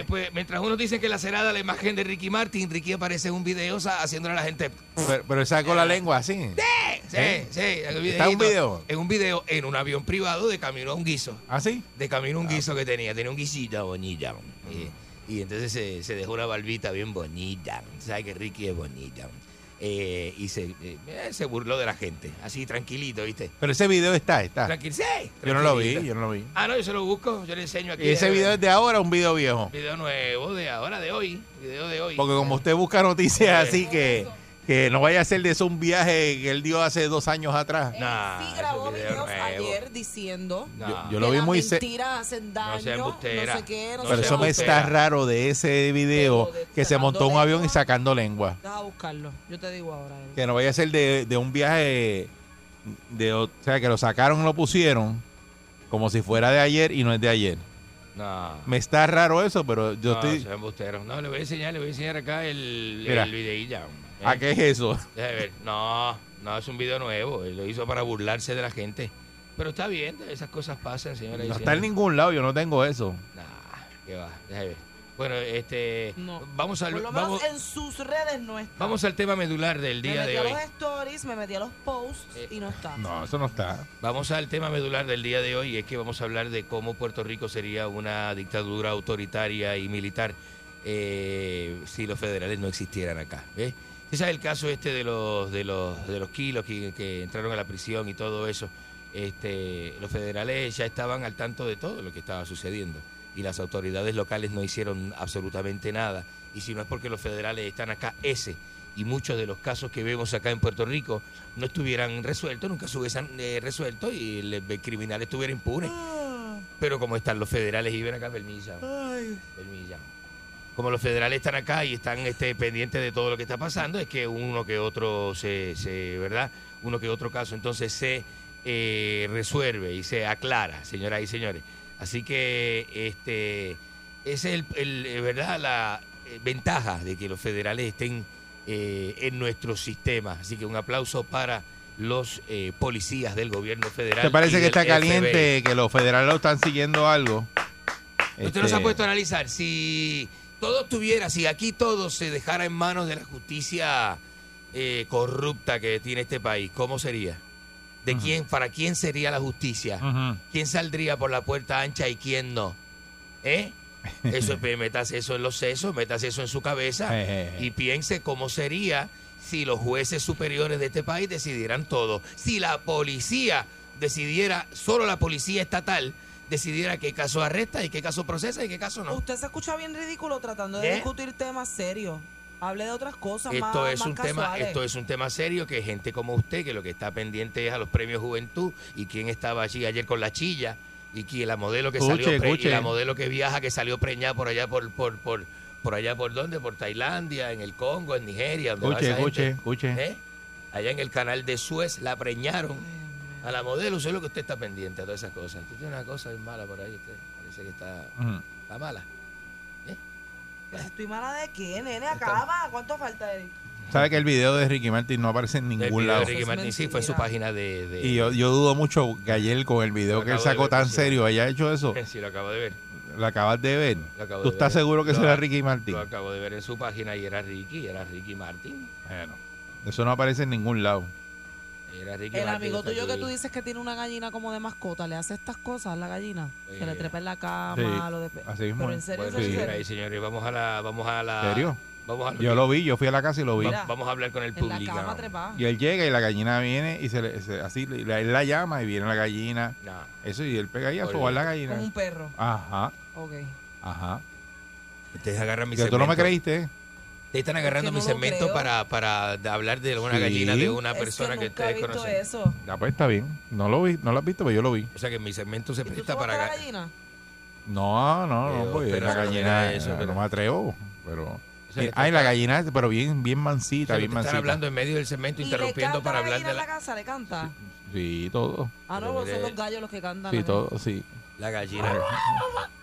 eh, pues mientras uno dice que la cerada la imagen de Ricky Martin, Ricky aparece en un video sa- haciéndole a la gente Pero, pero sacó la lengua así. Sí, ¿Eh? sí. en el ¿Está un video? En un video, en un avión privado de camino a un guiso. ¿Ah, sí? De camino a un guiso que tenía. Tenía un guisito bonita. Y, y entonces se, se dejó una barbita bien bonita. ¿Sabes que Ricky es bonita? Eh, y se, eh, se burló de la gente. Así, tranquilito, ¿viste? Pero ese video está, está. Tranquil, sí, Yo no lo vi, yo no lo vi. Ah, no, yo se lo busco. Yo le enseño aquí. ¿Y ese video es de ahora o un video viejo? Video nuevo de ahora, de hoy. Video de hoy. Porque como usted busca noticias así que, que no vaya a ser de eso un viaje que él dio hace dos años atrás. Nah, Sí grabó video videos nuevo. ayer diciendo No. Yo, yo que lo vi las muy... se- mentiras hacen daño, sea embustera. no sé qué, no Pero eso me está raro de ese video de- que se montó un avión y sacando lengua. Deja buscarlo, yo te digo ahora. Que no vaya a ser de, de un viaje, de, o sea, que lo sacaron y lo pusieron como si fuera de ayer y no es de ayer. No. Me está raro eso, pero yo no, estoy... No, le voy a enseñar, le voy a enseñar acá el, Mira. el videillo. ¿Eh? ¿A qué es eso? Déjame ver. No, no, es un video nuevo. Él lo hizo para burlarse de la gente. Pero está bien, esas cosas pasan, señora. y No está en ningún lado, yo no tengo eso. Nah, qué va. Déjame ver. Bueno, este. No. Vamos al. Por lo menos Vamos, en sus redes no está. vamos al tema medular del me día metí de a hoy. los stories, me metí a los posts y no está. No, eso no está. Vamos al tema medular del día de hoy, es que vamos a hablar de cómo Puerto Rico sería una dictadura autoritaria y militar eh, si los federales no existieran acá. ¿ves? Ese es el caso este de los de los de los kilos que, que entraron a la prisión y todo eso. Este, los federales ya estaban al tanto de todo lo que estaba sucediendo y las autoridades locales no hicieron absolutamente nada. Y si no es porque los federales están acá, ese y muchos de los casos que vemos acá en Puerto Rico no estuvieran resueltos, nunca se hubiesen eh, resuelto y el, criminal estuviera impune. Pero como están los federales y ven acá, permisa. Permisa. Como los federales están acá y están este, pendientes de todo lo que está pasando, es que uno que otro se, se ¿verdad? Uno que otro caso entonces se eh, resuelve y se aclara, señoras y señores. Así que este es el, el, eh, verdad la eh, ventaja de que los federales estén eh, en nuestro sistema. Así que un aplauso para los policías del gobierno federal. ¿Te parece que está FBI. caliente, que los federales lo están siguiendo algo? Usted nos Este, ha puesto a analizar si todo estuviera, si aquí todo se dejara en manos de la justicia eh, corrupta que tiene este país, ¿cómo sería? ¿De quién, para quién sería la justicia? ¿Quién saldría por la puerta ancha y quién no? ¿Eh? Eso es, métase eso en los sesos, métase eso en su cabeza Eh, y piense cómo sería si los jueces superiores de este país decidieran todo. Si la policía decidiera, solo la policía estatal decidiera qué caso arresta y qué caso procesa y qué caso no. Usted se escucha bien ridículo tratando de ¿Eh? discutir temas serios. Hable de otras cosas Esto más, es más un tema, esto es un tema serio que gente como usted, que lo que está pendiente es a los premios Juventud y quién estaba allí ayer con la chilla, Vicky, la modelo que Escuche, salió pre- y la modelo que viaja que salió preñada por allá por por por por allá por dónde, por Tailandia, en el Congo, en Nigeria, donde va Escuche, esa escuche, gente. escuche. ¿Eh? Allá en el canal de Suez la preñaron a la modelo, eso es lo que usted está pendiente a todas esas cosas. Usted tiene una cosa bien mala por ahí, usted parece que está, está mala. ¿Estoy mala de qué, nene? Acaba. ¿Cuánto falta, Eric? ¿Sabe que el video de Ricky Martin no aparece en El ningún video lado? de Ricky Martin sí fue en su página de, de- Y yo, yo dudo mucho que ayer con el video Lo que él sacó ver, tan sí. serio haya hecho eso. Sí, lo acabo de ver. ¿Lo acabas de ver? Lo acabo ¿Tú de estás ver. seguro que Lo- será Ricky Martin? Lo acabo de ver en su página y era Ricky, era Ricky Martin. Bueno, eso no aparece en ningún lado. Era Ricky El Martin, amigo tuyo que tú dices que tiene una gallina como de mascota, ¿le hace estas cosas a la gallina? Que le Eh, trepa en la cama, sí, lo de... así mismo Pero en serio, Bueno, en Sí. y señores, vamos a la, vamos a la. ¿En serio? Vamos a Yo lo vi, yo fui a la casa y lo vi. Va- Vamos a hablar con el En la público. Y él llega y la gallina viene y se le, se- así le- él la llama y viene la gallina. No. Eso y él pega ahí a sobar la gallina. Como un perro. Ajá, Ok. ajá. Ustedes agarran mi Que tú no me creíste. Ustedes están agarrando que mi no creo. para, para hablar de una Sí. gallina de una Es persona que, ustedes visto conocen. eso. Ya pues está bien. No lo vi, no lo has visto, pero yo lo vi. O sea que mi segmento se ¿Y tú presta para. la gallina? No, no, no, pues pero la no gallina, eso, no pero- me atrevo, pero... O sea, Ay, está- la gallina, pero bien, bien o mansita, sea, bien te mansita. están hablando en medio del segmento, ¿Y le interrumpiendo canta para la hablar de en la la, casa? ¿Le canta? Sí, todo. Ah, no, Pero son mire- los gallos los que cantan. Sí, todo, sí. La gallina.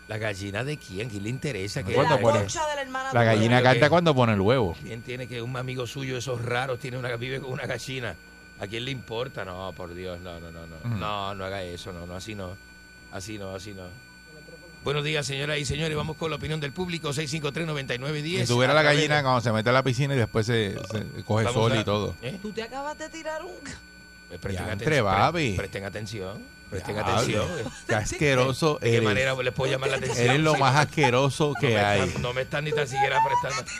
¿La gallina de quién? ¿Quién le interesa? que ¿Cuándo La pone? concha de la hermana La tuya. gallina canta cuando pone el huevo. ¿Quién tiene que un amigo suyo, esos raros, tiene una, vive con una gallina? ¿A quién le importa? No, por Dios, no, no, no, no. Ujú. No, no haga eso, no, no, así no. Así no, así no. Buenos días, señoras y señores. Vamos con la opinión del público, 653-9910. Si tuviera la gallina de- cuando se mete a la piscina y después se, se coge Vamos sol a- y todo. ¿Eh? Tú te acabas de tirar un... Pues presten, Ya, atención, pre- presten atención. Presten Diablo. atención. Qué asqueroso ¿De qué eres. manera les puedo llamar la atención? Eres lo más asqueroso No que me hay. están- no me están ni tan siquiera prestando.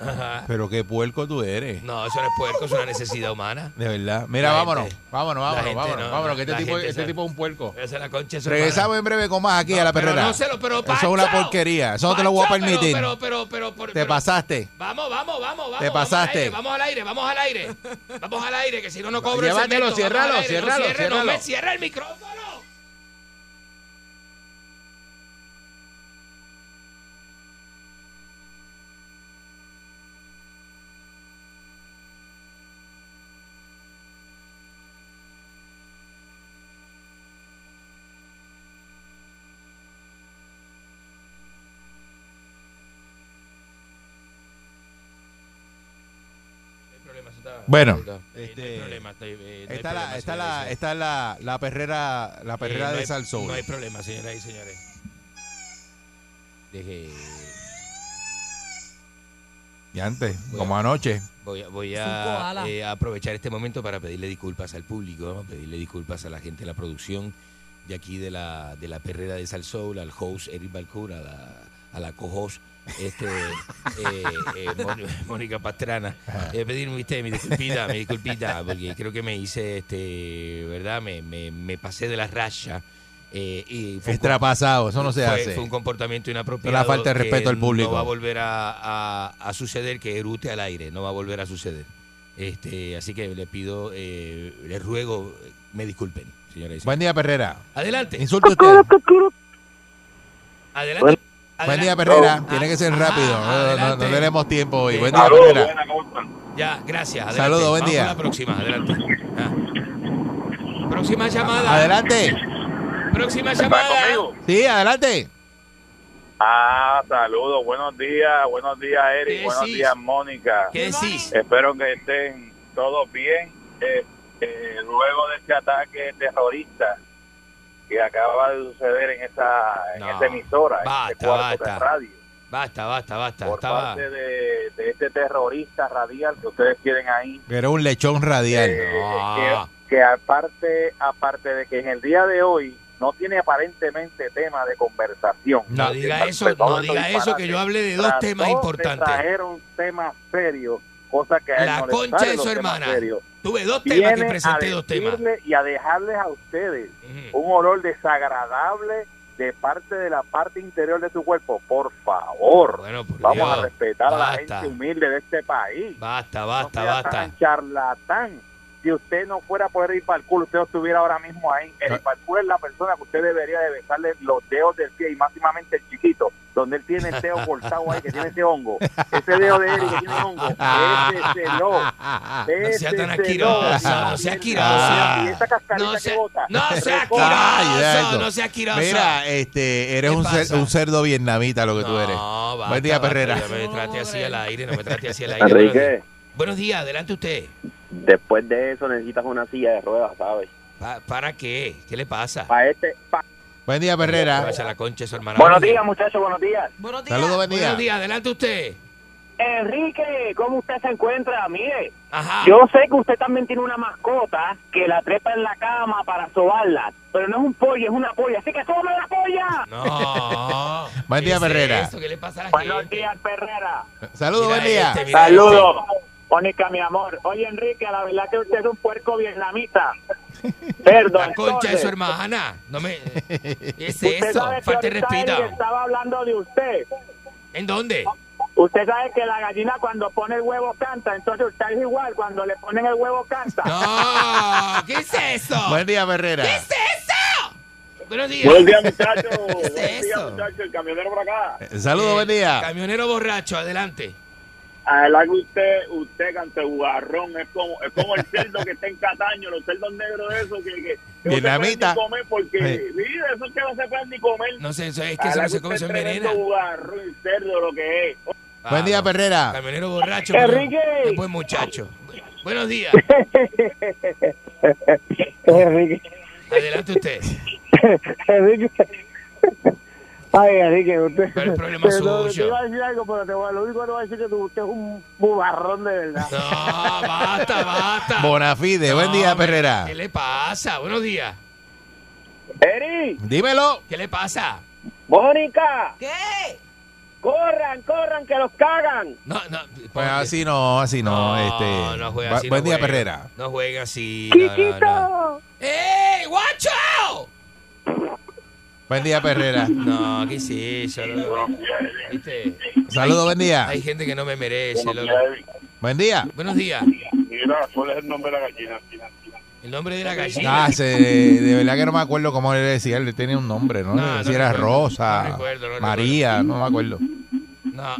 Ajá. Pero qué puerco tú eres. No, eso no es puerco, es una necesidad humana. De verdad. Mira, La vámonos. gente- vámonos, vámonos, gente vámonos, no, vámonos. Que este tipo, este sabe. tipo es un puerco. Esa la concha Regresamos en breve con más aquí No, a la perrera. no se lo- pero, Eso es una porquería. Eso no te lo voy a permitir. Pero, pero, pero, pero, Te pasaste. Vamos, vamos, vamos, vamos. Te vamos pasaste. al aire, Vamos al aire, vamos al aire. Vamos al aire, que si no, no cobro el Llévatelo, ciérralo, ciérralo. No me cierra el micrófono. Bueno, está- no hay este, problema, está- eh, no hay problema, la, y la, señores. esta es la, la perrera, la perrera Eh, no de Salsoul. No hay problema, señoras y señores. Deje. Y antes, Voy como a- anoche. Voy a, voy eh, aprovechar este momento para pedirle disculpas al público, pedirle disculpas a la gente de la producción de aquí de la, de la perrera de Salsoul, al host Eric Balcour, a la, a la co-host este, eh, eh, Mónica- Pastrana. Eh, pedirme usted mi disculpita, mi disculpita, porque creo que me hice, este, ¿verdad? Me, me, me pasé de la raya. Eh, y fue Extrapasado, eso no se fue, hace. Fue un comportamiento inapropiado. La falta de respeto al público. No va a volver a, a- a suceder que erute al aire, no va a volver a suceder. Este, así que le pido, eh, le ruego, me disculpen, señores. Buen día, Perrera. Adelante. Insulte usted. Adelante. Buen día. Perrera. Ah, Tiene que ser ajá, rápido. No- no, no, tenemos tiempo hoy. Sí. Buen día, Saludos, Perrera. buena, ¿cómo están? Ya, gracias. Adelante. Saludos, buen Vamos día. la próxima, adelante. Ah. Próxima llamada. Adelante. Próxima ¿Estás llamada. conmigo? Sí, adelante. Ah, saludos, buenos días, buenos días ¿Qué Eric, buenos decís? días Mónica. ¿Qué decís? Espero que estén todos bien. Eh, eh, luego de este ataque terrorista que acaba de suceder en esa, en No, esa emisora, en basta, este cuarto basta. de radio, Basta, basta, basta. por Estaba... parte de, de este terrorista radial que ustedes tienen ahí, Era un lechón radial. eh, No. que, que aparte, aparte de que en el día de hoy no tiene aparentemente tema de conversación. No diga eso, no diga eso, que yo hablé de dos temas importantes. traer un tema serio, cosa que a él La no le concha sale de su temas hermana. serios. Tuve dos temas que presenté, a dos temas. y a dejarles a ustedes un olor desagradable de parte de la parte interior de su cuerpo. Por favor, Bueno, por vamos Dios. a respetar a la gente humilde de este país. Basta, no basta, sea basta. tan charlatán si usted no fuera a poder ir para el culo, usted no estuviera ahora mismo ahí. El parkour es la persona que usted debería de besarle los dedos del pie y máximamente el chiquito, donde él tiene el dedo cortado ahí, que tiene ese hongo. Ese dedo de él que tiene hongo. Ese no. No sea tan asqueroso, no sea Y esa cascarita No que sea- bota. no sea asqueroso, exacto. no sea asqueroso. Mira, este, eres ¿Qué un, cer- un cerdo vietnamita lo que tú eres. No, basta, Buen día, basta, Perrera. No me trate así al aire, no me trate así al aire. Buenos días, adelante usted. Después de eso necesitas una silla de ruedas, ¿sabes? Pa- ¿Para qué? ¿Qué le pasa? Para este... pa- Buen día, Perrera. La concha su hermana. Buenos días, muchachos, buenos días. Buenos Saludos, buen día. Buenos días, adelante usted. Enrique, ¿cómo usted se encuentra? Mire, Ajá. yo sé que usted también tiene una mascota que la trepa en la cama para sobarla, pero no es un pollo, es una polla, así que ¡sóbame la polla! No. Buen ¿Qué día, es Perrera. esto? ¿Qué le pasa a la Buenos gente? días, Perrera. Saludos, buen día. este, Saludos. Mónica, mi amor. Oye, Enrique, la verdad que usted es un puerco vietnamita. Perdón. La concha de su hermana. No me. ¿Qué es eso? sabe que Falta respeto. Estaba hablando de usted. ¿En dónde? Usted sabe que la gallina cuando pone el huevo canta, entonces usted es igual, cuando le ponen el huevo canta. No. ¿Qué es eso? Buen día, Perrera. ¿Qué es eso? Buenos días. Buenos días, muchachos. ¿Qué es Buenos días, eso? muchachos. El camionero por acá. Eh, Saludos, buen día. Camionero borracho, adelante. A la que usted, usted cante bugarrón, es como, es como el cerdo que está en Cataño, los cerdos negros de esos que, que, que no se pueden ni comer porque, Sí. mira, esos que no se pueden ni comer. No sé, eso es que A eso no se come, usted se es tremendo envenena. bugarrón cerdo lo que es. Buen día. Perrera. Camionero borracho. Enrique. pero buen muchacho. Buenos días. Enrique, Adelante usted. Enrique. Ay, Enrique, usted. Pero el problema es suyo. Te iba a decir algo, pero te voy, lo único que te voy a decir es que tú- usted es un bubarrón de verdad. No, basta, basta. Bonafide. Buen No, día, hombre, Perrera. ¿Qué le pasa? Buenos días. Eri, Dímelo. ¿Qué le pasa? Mónica, ¿Qué? corran, corran, que los cagan. No, no. Pues así no, así no. este, no juega así. buen no día, juega. Perrera. No juega así. no, no, no. Chiquito. ¡Ey, guacho! Buen día, Perrera. No, ¿qué es eso? loco? ¿Viste? Saludos, buen día. Hay gente que no me merece. loco. Buen día. Buenos días. Mira, ¿cuál es el nombre de la gallina? El nombre de la gallina. Ah, se- de verdad que no me acuerdo cómo le decía. Él tenía un nombre, ¿no? No, no si era recuerdo. Rosa, No recuerdo, no María, no me acuerdo. No.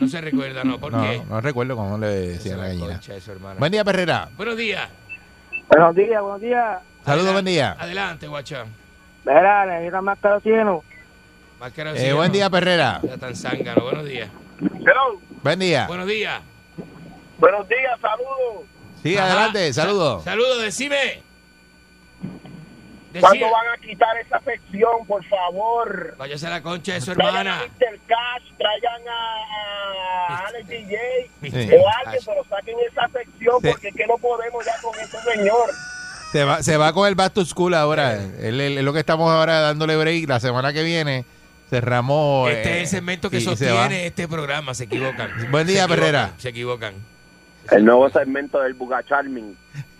No se recuerda, no. ¿Por No, qué? no recuerdo cómo le decía la gallina. Concha hermana. Buen día, Perrera. Buenos días. Buenos días, buenos días. Saludos, buen día. Adelante, guachán. Verá, necesitas más. Más que Eh, buen día, Perrera. Ya tan zángano. Buenos días. Hello. Buen día. Buenos días. Buenos días, saludos. Sí, Ajá. adelante, Sa- saludos. Saludos, decime. ¿Cuándo van a quitar esa sección, por favor? Váyase a la concha de su Traigan a hermana. Mr. Cash, traigan a, a Alex DJ Sí. o alguien, pero saquen esa sección Sí. porque es que no podemos ya con este señor. Se va, se va con el Back to School ahora. Él- Es lo que estamos ahora dándole break. La semana que viene cerramos. Este eh, es el segmento que y se sostiene este programa. Se equivocan. Buen día, Se equivocan. Se equivocan. El nuevo segmento del Buga Charming.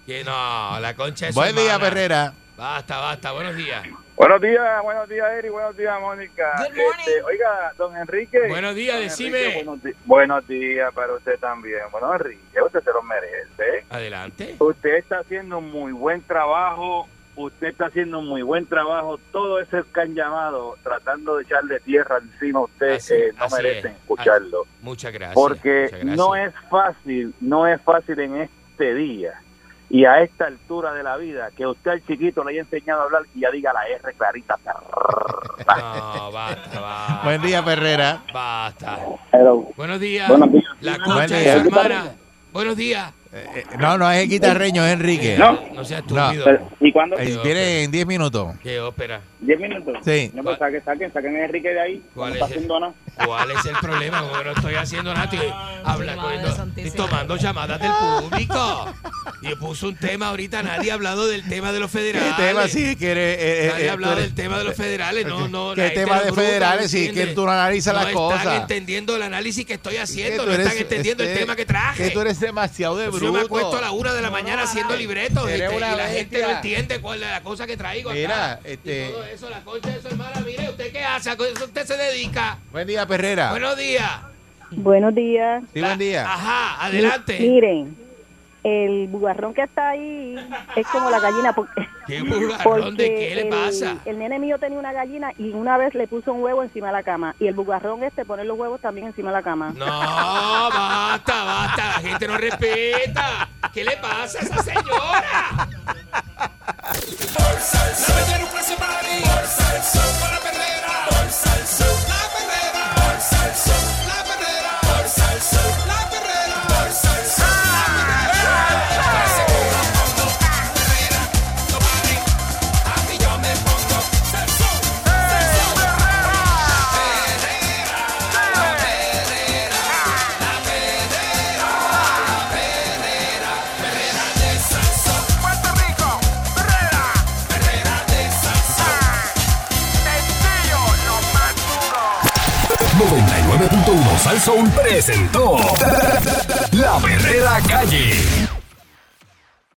Que no, la concha de su Buen día. Perrera. Basta, basta. Buenos días. Buenos días, buenos días, Eri, buenos días, Mónica. Este, oiga, don Enrique. Buenos días, Don decime. Enrique, buenos, di- buenos días para usted también. Bueno, Enrique, usted se lo merece. Adelante. Usted está haciendo un muy buen trabajo. Usted está haciendo un muy buen trabajo. Todo ese que han llamado tratando de echarle tierra encima a usted Así- eh, no merecen es. escucharlo. Muchas gracias. Porque muchas gracias. no es fácil, no es fácil en este día y a esta altura de la vida que usted al chiquito le haya enseñado a hablar y ya diga la R clarita. No, basta, basta. Buen día, Perrera. Basta. Hello. Buenos días. Buenos días. La Buen concha de día. su hermana. Buenos días. Eh, eh, no, no es el guitarreño, es Enrique. No. No seas No. estúpido. ¿Y cuándo? Eh, viene en 10 minutos. Qué ópera. ¿Diez minutos? Sí. No, pues saquen, saquen, saquen a Enrique de ahí. ¿Cuál no es está el- nada. ¿Cuál es el problema? Como que no estoy haciendo nada. Estoy, habla- Madre cogiendo- santísima. estoy tomando llamadas del público. Y puso un tema ahorita. Nadie ha hablado del tema de los ¿Qué federales. tema sí que eres, eh, eh, Nadie eh, ha hablado del tema de los federales. No, no. ¿Qué tema no de federales? no Sí, que tú no analizas no las están cosas. entendiendo el análisis que estoy haciendo. No están entendiendo el este, tema que traje. Que tú eres demasiado de bruto. Yo me acuesto a la una de la mañana haciendo libretos y la gente no entiende cuál es la cosa que traigo Mira, acá. este- Y todo eso, la concha de su hermana. Mire, ¿usted qué hace? ¿A eso usted se dedica? Buen día, Perrera. Buenos días. Buenos días. sí, buen día. Ajá, adelante. Miren, el bugarrón que está ahí es como la gallina. Porque, ¿Qué bugarrón? porque ¿De qué le el- pasa? El nene mío tenía una gallina y una vez le puso un huevo encima de la cama. Y el bugarrón este pone los huevos también encima de la cama. No, basta, basta. La gente no respeta. ¿Qué le pasa a esa señora? Por salsa. La mañana un precio para mí. Por salsa. Sal presentó La Verdadera Calle.